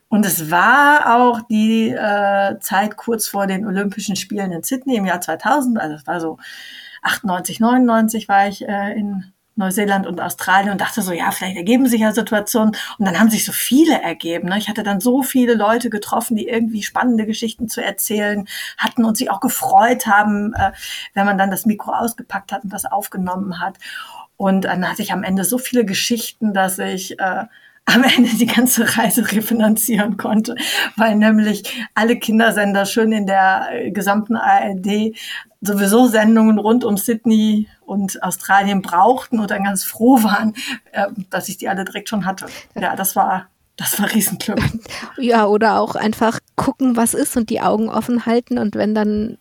Und es war auch die äh, Zeit kurz vor den Olympischen Spielen in Sydney im Jahr 2000, also es war so 98, 99 war ich äh, in Neuseeland und Australien und dachte so, ja, vielleicht ergeben sich ja Situationen. Und dann haben sich so viele ergeben. Ne? Ich hatte dann so viele Leute getroffen, die irgendwie spannende Geschichten zu erzählen hatten und sich auch gefreut haben, äh, wenn man dann das Mikro ausgepackt hat und das aufgenommen hat. Und dann hatte ich am Ende so viele Geschichten, dass ich äh, am Ende die ganze Reise refinanzieren konnte, weil nämlich alle Kindersender schön in der äh, gesamten ARD sowieso Sendungen rund um Sydney und Australien brauchten und dann ganz froh waren, äh, dass ich die alle direkt schon hatte. Ja, das war das war Riesenglück. Ja, oder auch einfach gucken, was ist und die Augen offen halten und wenn dann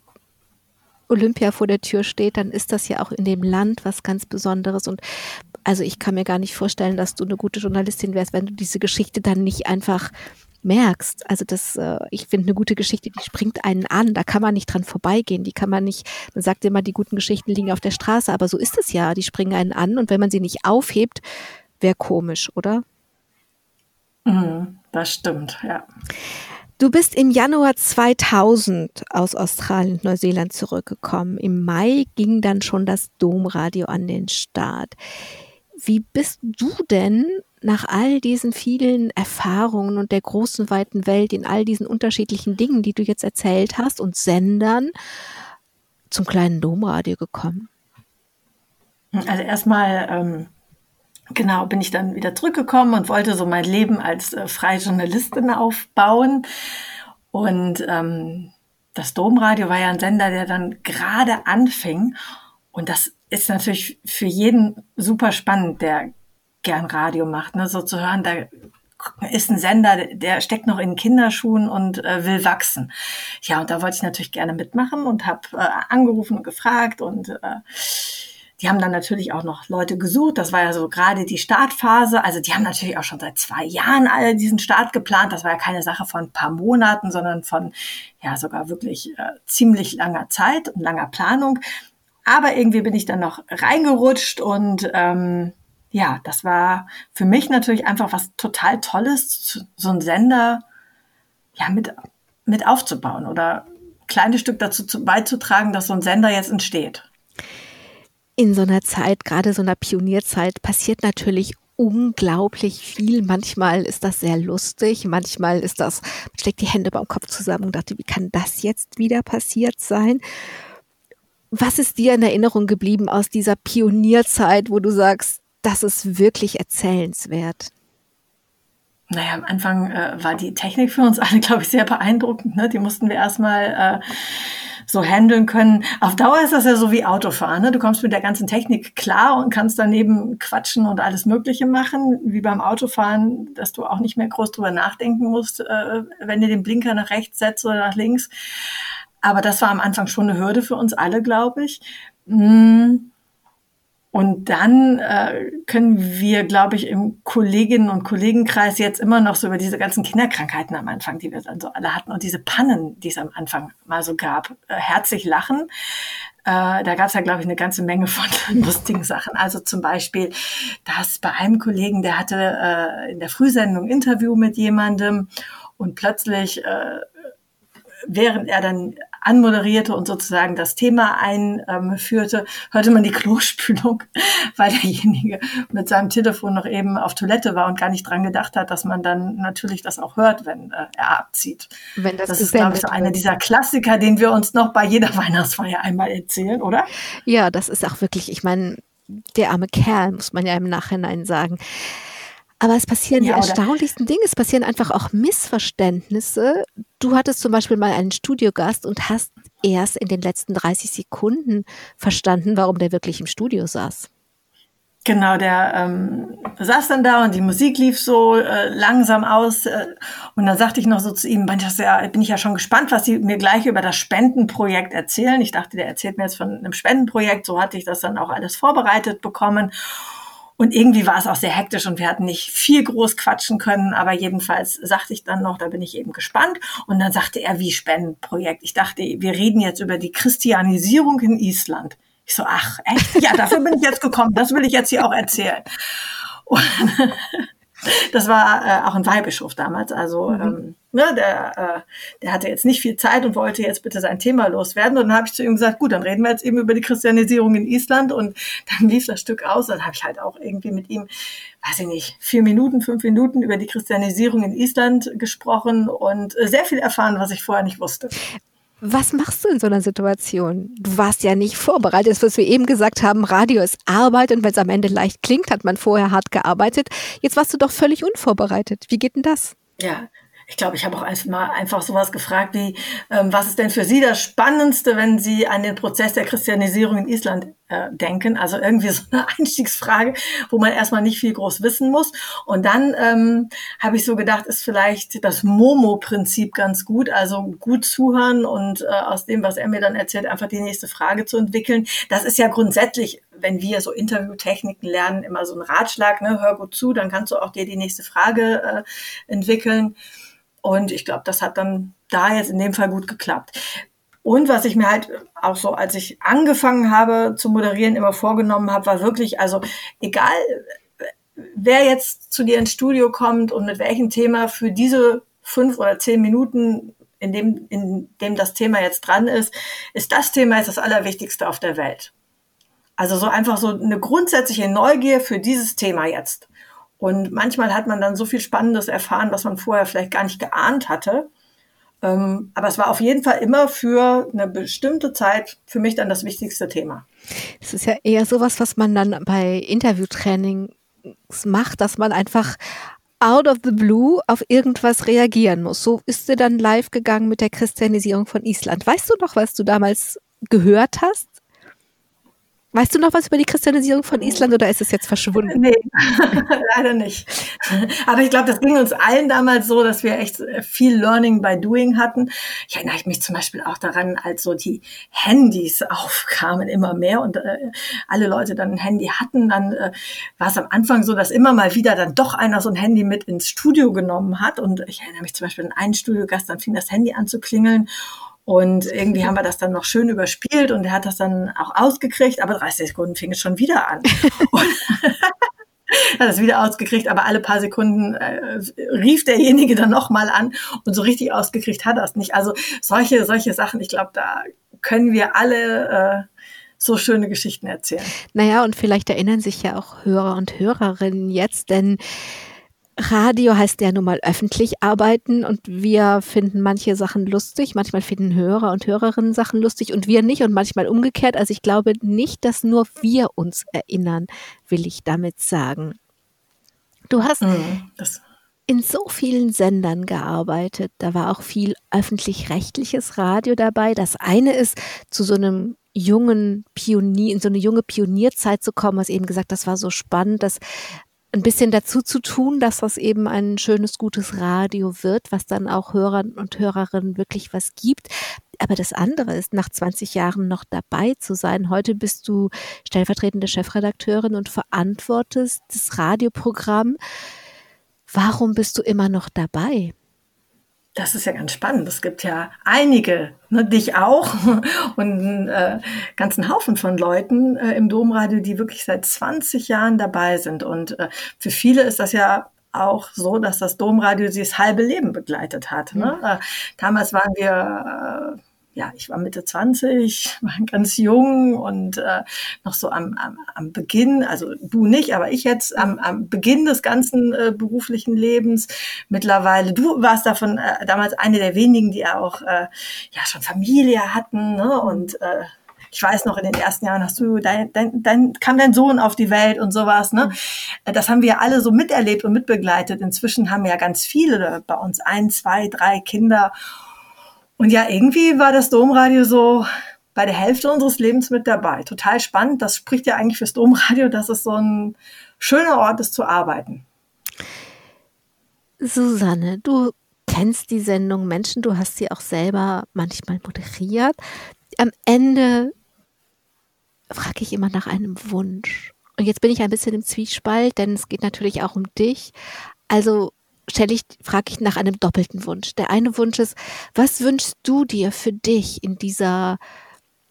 Olympia vor der Tür steht, dann ist das ja auch in dem Land was ganz Besonderes. Und also ich kann mir gar nicht vorstellen, dass du eine gute Journalistin wärst, wenn du diese Geschichte dann nicht einfach merkst. Also das, äh, ich finde eine gute Geschichte, die springt einen an. Da kann man nicht dran vorbeigehen. Die kann man nicht, man sagt immer, die guten Geschichten liegen auf der Straße, aber so ist es ja. Die springen einen an und wenn man sie nicht aufhebt, wäre komisch, oder? Mhm, das stimmt, ja. Du bist im Januar 2000 aus Australien und Neuseeland zurückgekommen. Im Mai ging dann schon das Domradio an den Start. Wie bist du denn nach all diesen vielen Erfahrungen und der großen, weiten Welt, in all diesen unterschiedlichen Dingen, die du jetzt erzählt hast und Sendern, zum kleinen Domradio gekommen? Also erstmal, ähm, genau, bin ich dann wieder zurückgekommen und wollte so mein Leben als äh, freie Journalistin aufbauen. Und ähm, das Domradio war ja ein Sender, der dann gerade anfing. Und das ist natürlich für jeden super spannend, der gern Radio macht, ne? so zu hören, da ist ein Sender, der steckt noch in Kinderschuhen und äh, will wachsen. Ja, und da wollte ich natürlich gerne mitmachen und habe äh, angerufen und gefragt und äh, die haben dann natürlich auch noch Leute gesucht. Das war ja so gerade die Startphase. Also die haben natürlich auch schon seit zwei Jahren alle diesen Start geplant. Das war ja keine Sache von ein paar Monaten, sondern von ja sogar wirklich äh, ziemlich langer Zeit und langer Planung. Aber irgendwie bin ich dann noch reingerutscht und ähm, ja, das war für mich natürlich einfach was total Tolles, so einen Sender ja mit, mit aufzubauen oder ein kleines Stück dazu zu, beizutragen, dass so ein Sender jetzt entsteht in so einer Zeit, gerade so einer Pionierzeit, passiert natürlich unglaublich viel. Manchmal ist das sehr lustig, manchmal ist das, man schlägt die Hände beim Kopf zusammen und dachte, wie kann das jetzt wieder passiert sein? Was ist dir in Erinnerung geblieben aus dieser Pionierzeit, wo du sagst, das ist wirklich erzählenswert? Naja, am Anfang äh, war die Technik für uns alle, glaube ich, sehr beeindruckend. Ne? Die mussten wir erstmal äh, so handeln können. Auf Dauer ist das ja so wie Autofahren. Ne? Du kommst mit der ganzen Technik klar und kannst daneben quatschen und alles Mögliche machen, wie beim Autofahren, dass du auch nicht mehr groß drüber nachdenken musst, äh, wenn du den Blinker nach rechts setzt oder nach links. Aber das war am Anfang schon eine Hürde für uns alle, glaube ich. Mm. Und dann äh, können wir, glaube ich, im Kolleginnen- und Kollegenkreis jetzt immer noch so über diese ganzen Kinderkrankheiten am Anfang, die wir dann so alle hatten und diese Pannen, die es am Anfang mal so gab, äh, herzlich lachen. Äh, da gab es ja, glaube ich, eine ganze Menge von lustigen Sachen. Also zum Beispiel, dass bei einem Kollegen, der hatte äh, in der Frühsendung Interview mit jemandem und plötzlich äh, während er dann anmoderierte und sozusagen das Thema einführte, hörte man die Klospülung, weil derjenige mit seinem Telefon noch eben auf Toilette war und gar nicht dran gedacht hat, dass man dann natürlich das auch hört, wenn äh, er abzieht. Wenn das, das ist, glaube ich, so einer dieser Klassiker, den wir uns noch bei jeder Weihnachtsfeier einmal erzählen, oder? Ja, das ist auch wirklich, ich meine, der arme Kerl, muss man ja im Nachhinein sagen. Aber es passieren ja, die erstaunlichsten Dinge. Es passieren einfach auch Missverständnisse. Du hattest zum Beispiel mal einen Studiogast und hast erst in den letzten 30 Sekunden verstanden, warum der wirklich im Studio saß. Genau, der ähm, saß dann da und die Musik lief so äh, langsam aus. Äh, und dann sagte ich noch so zu ihm, ja, bin ich ja schon gespannt, was Sie mir gleich über das Spendenprojekt erzählen. Ich dachte, der erzählt mir jetzt von einem Spendenprojekt. So hatte ich das dann auch alles vorbereitet bekommen. Und irgendwie war es auch sehr hektisch und wir hatten nicht viel groß quatschen können, aber jedenfalls sagte ich dann noch, da bin ich eben gespannt. Und dann sagte er, wie Spendenprojekt. Ich dachte, wir reden jetzt über die Christianisierung in Island. Ich so, ach, echt? Ja, dafür bin ich jetzt gekommen. Das will ich jetzt hier auch erzählen. Und das war äh, auch ein Weihbischof damals. Also mhm. ähm, ne, der, äh, der hatte jetzt nicht viel Zeit und wollte jetzt bitte sein Thema loswerden. Und dann habe ich zu ihm gesagt, gut, dann reden wir jetzt eben über die Christianisierung in Island. Und dann lief das Stück aus. Dann habe ich halt auch irgendwie mit ihm, weiß ich nicht, vier Minuten, fünf Minuten über die Christianisierung in Island gesprochen und äh, sehr viel erfahren, was ich vorher nicht wusste. Was machst du in so einer Situation? Du warst ja nicht vorbereitet. Das, was wir eben gesagt haben, Radio ist Arbeit und wenn es am Ende leicht klingt, hat man vorher hart gearbeitet. Jetzt warst du doch völlig unvorbereitet. Wie geht denn das? Ja, ich glaube, ich habe auch einfach mal einfach sowas gefragt wie, ähm, was ist denn für Sie das Spannendste, wenn Sie an den Prozess der Christianisierung in Island äh, denken? Also irgendwie so eine Einstiegsfrage, wo man erstmal nicht viel groß wissen muss. Und dann ähm, habe ich so gedacht, ist vielleicht das Momo-Prinzip ganz gut, also gut zuhören und äh, aus dem, was er mir dann erzählt, einfach die nächste Frage zu entwickeln. Das ist ja grundsätzlich wenn wir so Interviewtechniken lernen, immer so ein Ratschlag, ne, hör gut zu, dann kannst du auch dir die nächste Frage äh, entwickeln. Und ich glaube, das hat dann da jetzt in dem Fall gut geklappt. Und was ich mir halt auch so, als ich angefangen habe zu moderieren, immer vorgenommen habe, war wirklich, also egal, wer jetzt zu dir ins Studio kommt und mit welchem Thema für diese fünf oder zehn Minuten, in dem, in dem das Thema jetzt dran ist, ist das Thema jetzt das Allerwichtigste auf der Welt. Also so einfach so eine grundsätzliche Neugier für dieses Thema jetzt. Und manchmal hat man dann so viel Spannendes erfahren, was man vorher vielleicht gar nicht geahnt hatte. Ähm, aber es war auf jeden Fall immer für eine bestimmte Zeit für mich dann das wichtigste Thema. Es ist ja eher sowas, was man dann bei Interviewtrainings macht, dass man einfach out of the blue auf irgendwas reagieren muss. So ist sie dann live gegangen mit der Christianisierung von Island. Weißt du noch, was du damals gehört hast? Weißt du noch was über die Christianisierung von Island oder ist es jetzt verschwunden? Nee, leider nicht. Aber ich glaube, das ging uns allen damals so, dass wir echt viel Learning by Doing hatten. Ich erinnere mich zum Beispiel auch daran, als so die Handys aufkamen immer mehr und äh, alle Leute dann ein Handy hatten, dann äh, war es am Anfang so, dass immer mal wieder dann doch einer so ein Handy mit ins Studio genommen hat. Und ich erinnere mich zum Beispiel an einen Studiogast, dann fing das Handy an zu klingeln und irgendwie haben wir das dann noch schön überspielt und er hat das dann auch ausgekriegt, aber 30 Sekunden fing es schon wieder an. hat das wieder ausgekriegt, aber alle paar Sekunden äh, rief derjenige dann nochmal an und so richtig ausgekriegt hat er es nicht. Also solche, solche Sachen, ich glaube, da können wir alle äh, so schöne Geschichten erzählen. Naja, und vielleicht erinnern sich ja auch Hörer und Hörerinnen jetzt, denn Radio heißt ja nun mal öffentlich arbeiten und wir finden manche Sachen lustig, manchmal finden Hörer und Hörerinnen Sachen lustig und wir nicht und manchmal umgekehrt. Also ich glaube nicht, dass nur wir uns erinnern, will ich damit sagen. Du hast mhm, in so vielen Sendern gearbeitet. Da war auch viel öffentlich-rechtliches Radio dabei. Das eine ist zu so einem jungen Pionier, in so eine junge Pionierzeit zu kommen, hast eben gesagt, das war so spannend, dass ein bisschen dazu zu tun, dass das eben ein schönes, gutes Radio wird, was dann auch Hörern und Hörerinnen wirklich was gibt. Aber das andere ist, nach 20 Jahren noch dabei zu sein. Heute bist du stellvertretende Chefredakteurin und verantwortest das Radioprogramm. Warum bist du immer noch dabei? Das ist ja ganz spannend. Es gibt ja einige, ne, dich auch und einen äh, ganzen Haufen von Leuten äh, im Domradio, die wirklich seit 20 Jahren dabei sind. Und äh, für viele ist das ja auch so, dass das Domradio sie das halbe Leben begleitet hat. Ne? Mhm. Äh, damals waren wir äh, ja, ich war Mitte 20, war ganz jung und äh, noch so am, am, am Beginn, also du nicht, aber ich jetzt am, am Beginn des ganzen äh, beruflichen Lebens. Mittlerweile, du warst davon äh, damals eine der wenigen, die auch äh, ja schon Familie hatten ne? und äh, ich weiß noch, in den ersten Jahren hast du, dein, dein, dein, kam dein Sohn auf die Welt und sowas. Ne? Mhm. Das haben wir alle so miterlebt und mitbegleitet. Inzwischen haben ja ganz viele bei uns ein, zwei, drei Kinder. Und ja, irgendwie war das Domradio so bei der Hälfte unseres Lebens mit dabei. Total spannend. Das spricht ja eigentlich fürs Domradio, dass es so ein schöner Ort ist zu arbeiten. Susanne, du kennst die Sendung Menschen, du hast sie auch selber manchmal moderiert. Am Ende frage ich immer nach einem Wunsch. Und jetzt bin ich ein bisschen im Zwiespalt, denn es geht natürlich auch um dich. Also stelle ich, frage ich nach einem doppelten Wunsch. Der eine Wunsch ist, was wünschst du dir für dich in dieser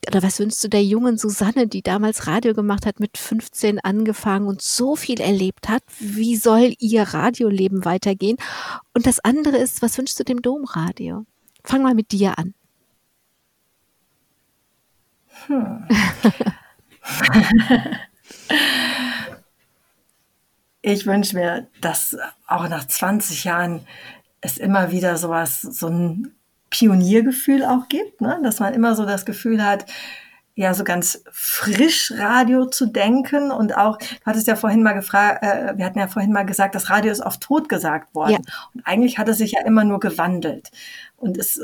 oder was wünschst du der jungen Susanne, die damals Radio gemacht hat, mit 15 angefangen und so viel erlebt hat? Wie soll ihr Radioleben weitergehen? Und das andere ist, was wünschst du dem Domradio? Fang mal mit dir an. Hm. Ich wünsche mir, dass auch nach 20 Jahren es immer wieder sowas, so ein Pioniergefühl auch gibt, ne? dass man immer so das Gefühl hat, ja, so ganz frisch Radio zu denken und auch, du hattest ja vorhin mal gefragt, äh, wir hatten ja vorhin mal gesagt, das Radio ist oft tot gesagt worden. Ja. Und eigentlich hat es sich ja immer nur gewandelt und ist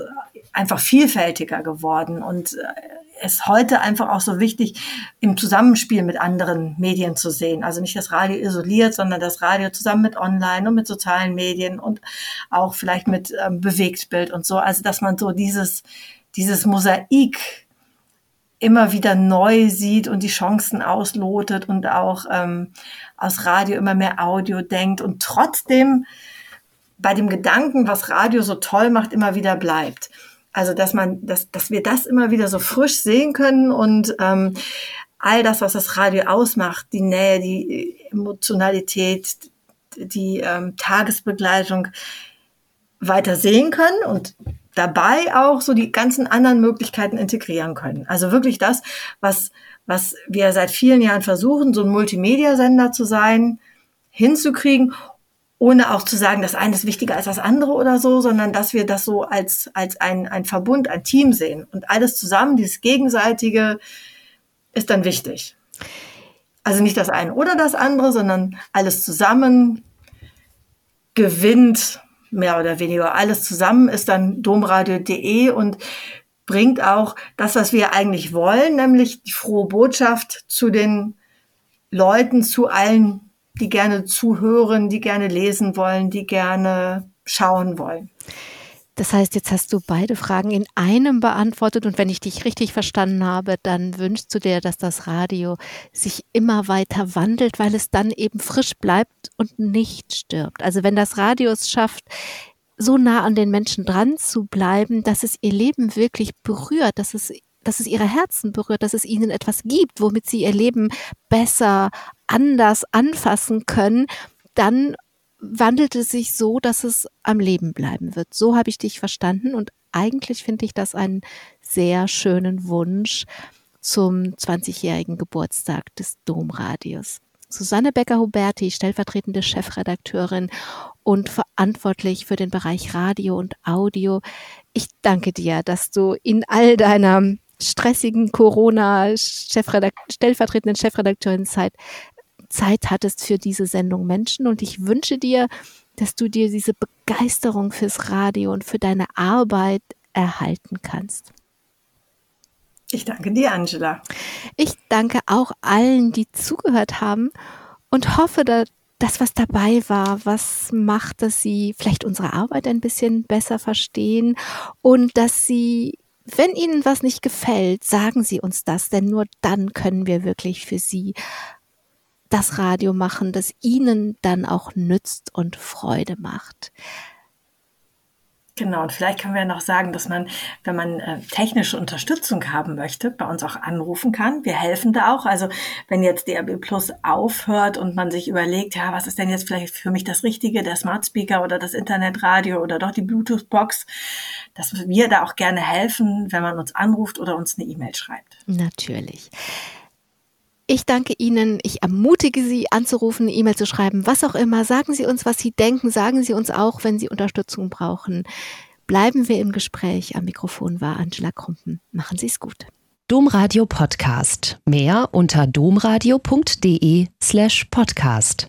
einfach vielfältiger geworden und äh, ist heute einfach auch so wichtig, im Zusammenspiel mit anderen Medien zu sehen. Also nicht das Radio isoliert, sondern das Radio zusammen mit Online und mit sozialen Medien und auch vielleicht mit ähm, Bewegtbild und so. Also dass man so dieses, dieses Mosaik immer wieder neu sieht und die Chancen auslotet und auch ähm, aus Radio immer mehr Audio denkt und trotzdem bei dem Gedanken, was Radio so toll macht, immer wieder bleibt. Also dass man, dass, dass wir das immer wieder so frisch sehen können und ähm, all das, was das Radio ausmacht, die Nähe, die Emotionalität, die ähm, Tagesbegleitung weiter sehen können und dabei auch so die ganzen anderen Möglichkeiten integrieren können. Also wirklich das, was, was wir seit vielen Jahren versuchen, so ein Multimedia-Sender zu sein, hinzukriegen ohne auch zu sagen, das eine ist wichtiger als das andere oder so, sondern dass wir das so als, als ein, ein Verbund, ein Team sehen. Und alles zusammen, dieses Gegenseitige, ist dann wichtig. Also nicht das eine oder das andere, sondern alles zusammen gewinnt mehr oder weniger. Alles zusammen ist dann domradio.de und bringt auch das, was wir eigentlich wollen, nämlich die frohe Botschaft zu den Leuten, zu allen, die gerne zuhören, die gerne lesen wollen, die gerne schauen wollen. Das heißt, jetzt hast du beide Fragen in einem beantwortet und wenn ich dich richtig verstanden habe, dann wünschst du dir, dass das Radio sich immer weiter wandelt, weil es dann eben frisch bleibt und nicht stirbt. Also wenn das Radio es schafft, so nah an den Menschen dran zu bleiben, dass es ihr Leben wirklich berührt, dass es dass es ihre Herzen berührt, dass es ihnen etwas gibt, womit sie ihr Leben besser, anders anfassen können, dann wandelt es sich so, dass es am Leben bleiben wird. So habe ich dich verstanden und eigentlich finde ich das einen sehr schönen Wunsch zum 20-jährigen Geburtstag des Domradios. Susanne Becker-Huberti, stellvertretende Chefredakteurin und verantwortlich für den Bereich Radio und Audio. Ich danke dir, dass du in all deiner stressigen Corona-stellvertretenden Chefredakteurin Zeit Zeit hattest für diese Sendung Menschen. Und ich wünsche dir, dass du dir diese Begeisterung fürs Radio und für deine Arbeit erhalten kannst. Ich danke dir, Angela. Ich danke auch allen, die zugehört haben und hoffe, dass das, was dabei war, was macht, dass sie vielleicht unsere Arbeit ein bisschen besser verstehen und dass sie, wenn ihnen was nicht gefällt, sagen sie uns das, denn nur dann können wir wirklich für sie das Radio machen, das ihnen dann auch nützt und Freude macht. Genau, und vielleicht können wir noch sagen, dass man, wenn man äh, technische Unterstützung haben möchte, bei uns auch anrufen kann. Wir helfen da auch. Also wenn jetzt DRB Plus aufhört und man sich überlegt, ja, was ist denn jetzt vielleicht für mich das Richtige, der Smart Speaker oder das Internetradio oder doch die Bluetooth-Box, dass wir da auch gerne helfen, wenn man uns anruft oder uns eine E-Mail schreibt. Natürlich. Ich danke Ihnen. Ich ermutige Sie anzurufen, E-Mail zu schreiben, was auch immer. Sagen Sie uns, was Sie denken. Sagen Sie uns auch, wenn Sie Unterstützung brauchen. Bleiben wir im Gespräch. Am Mikrofon war Angela Krumpen. Machen Sie es gut. Domradio Podcast. Mehr unter domradio.de slash podcast.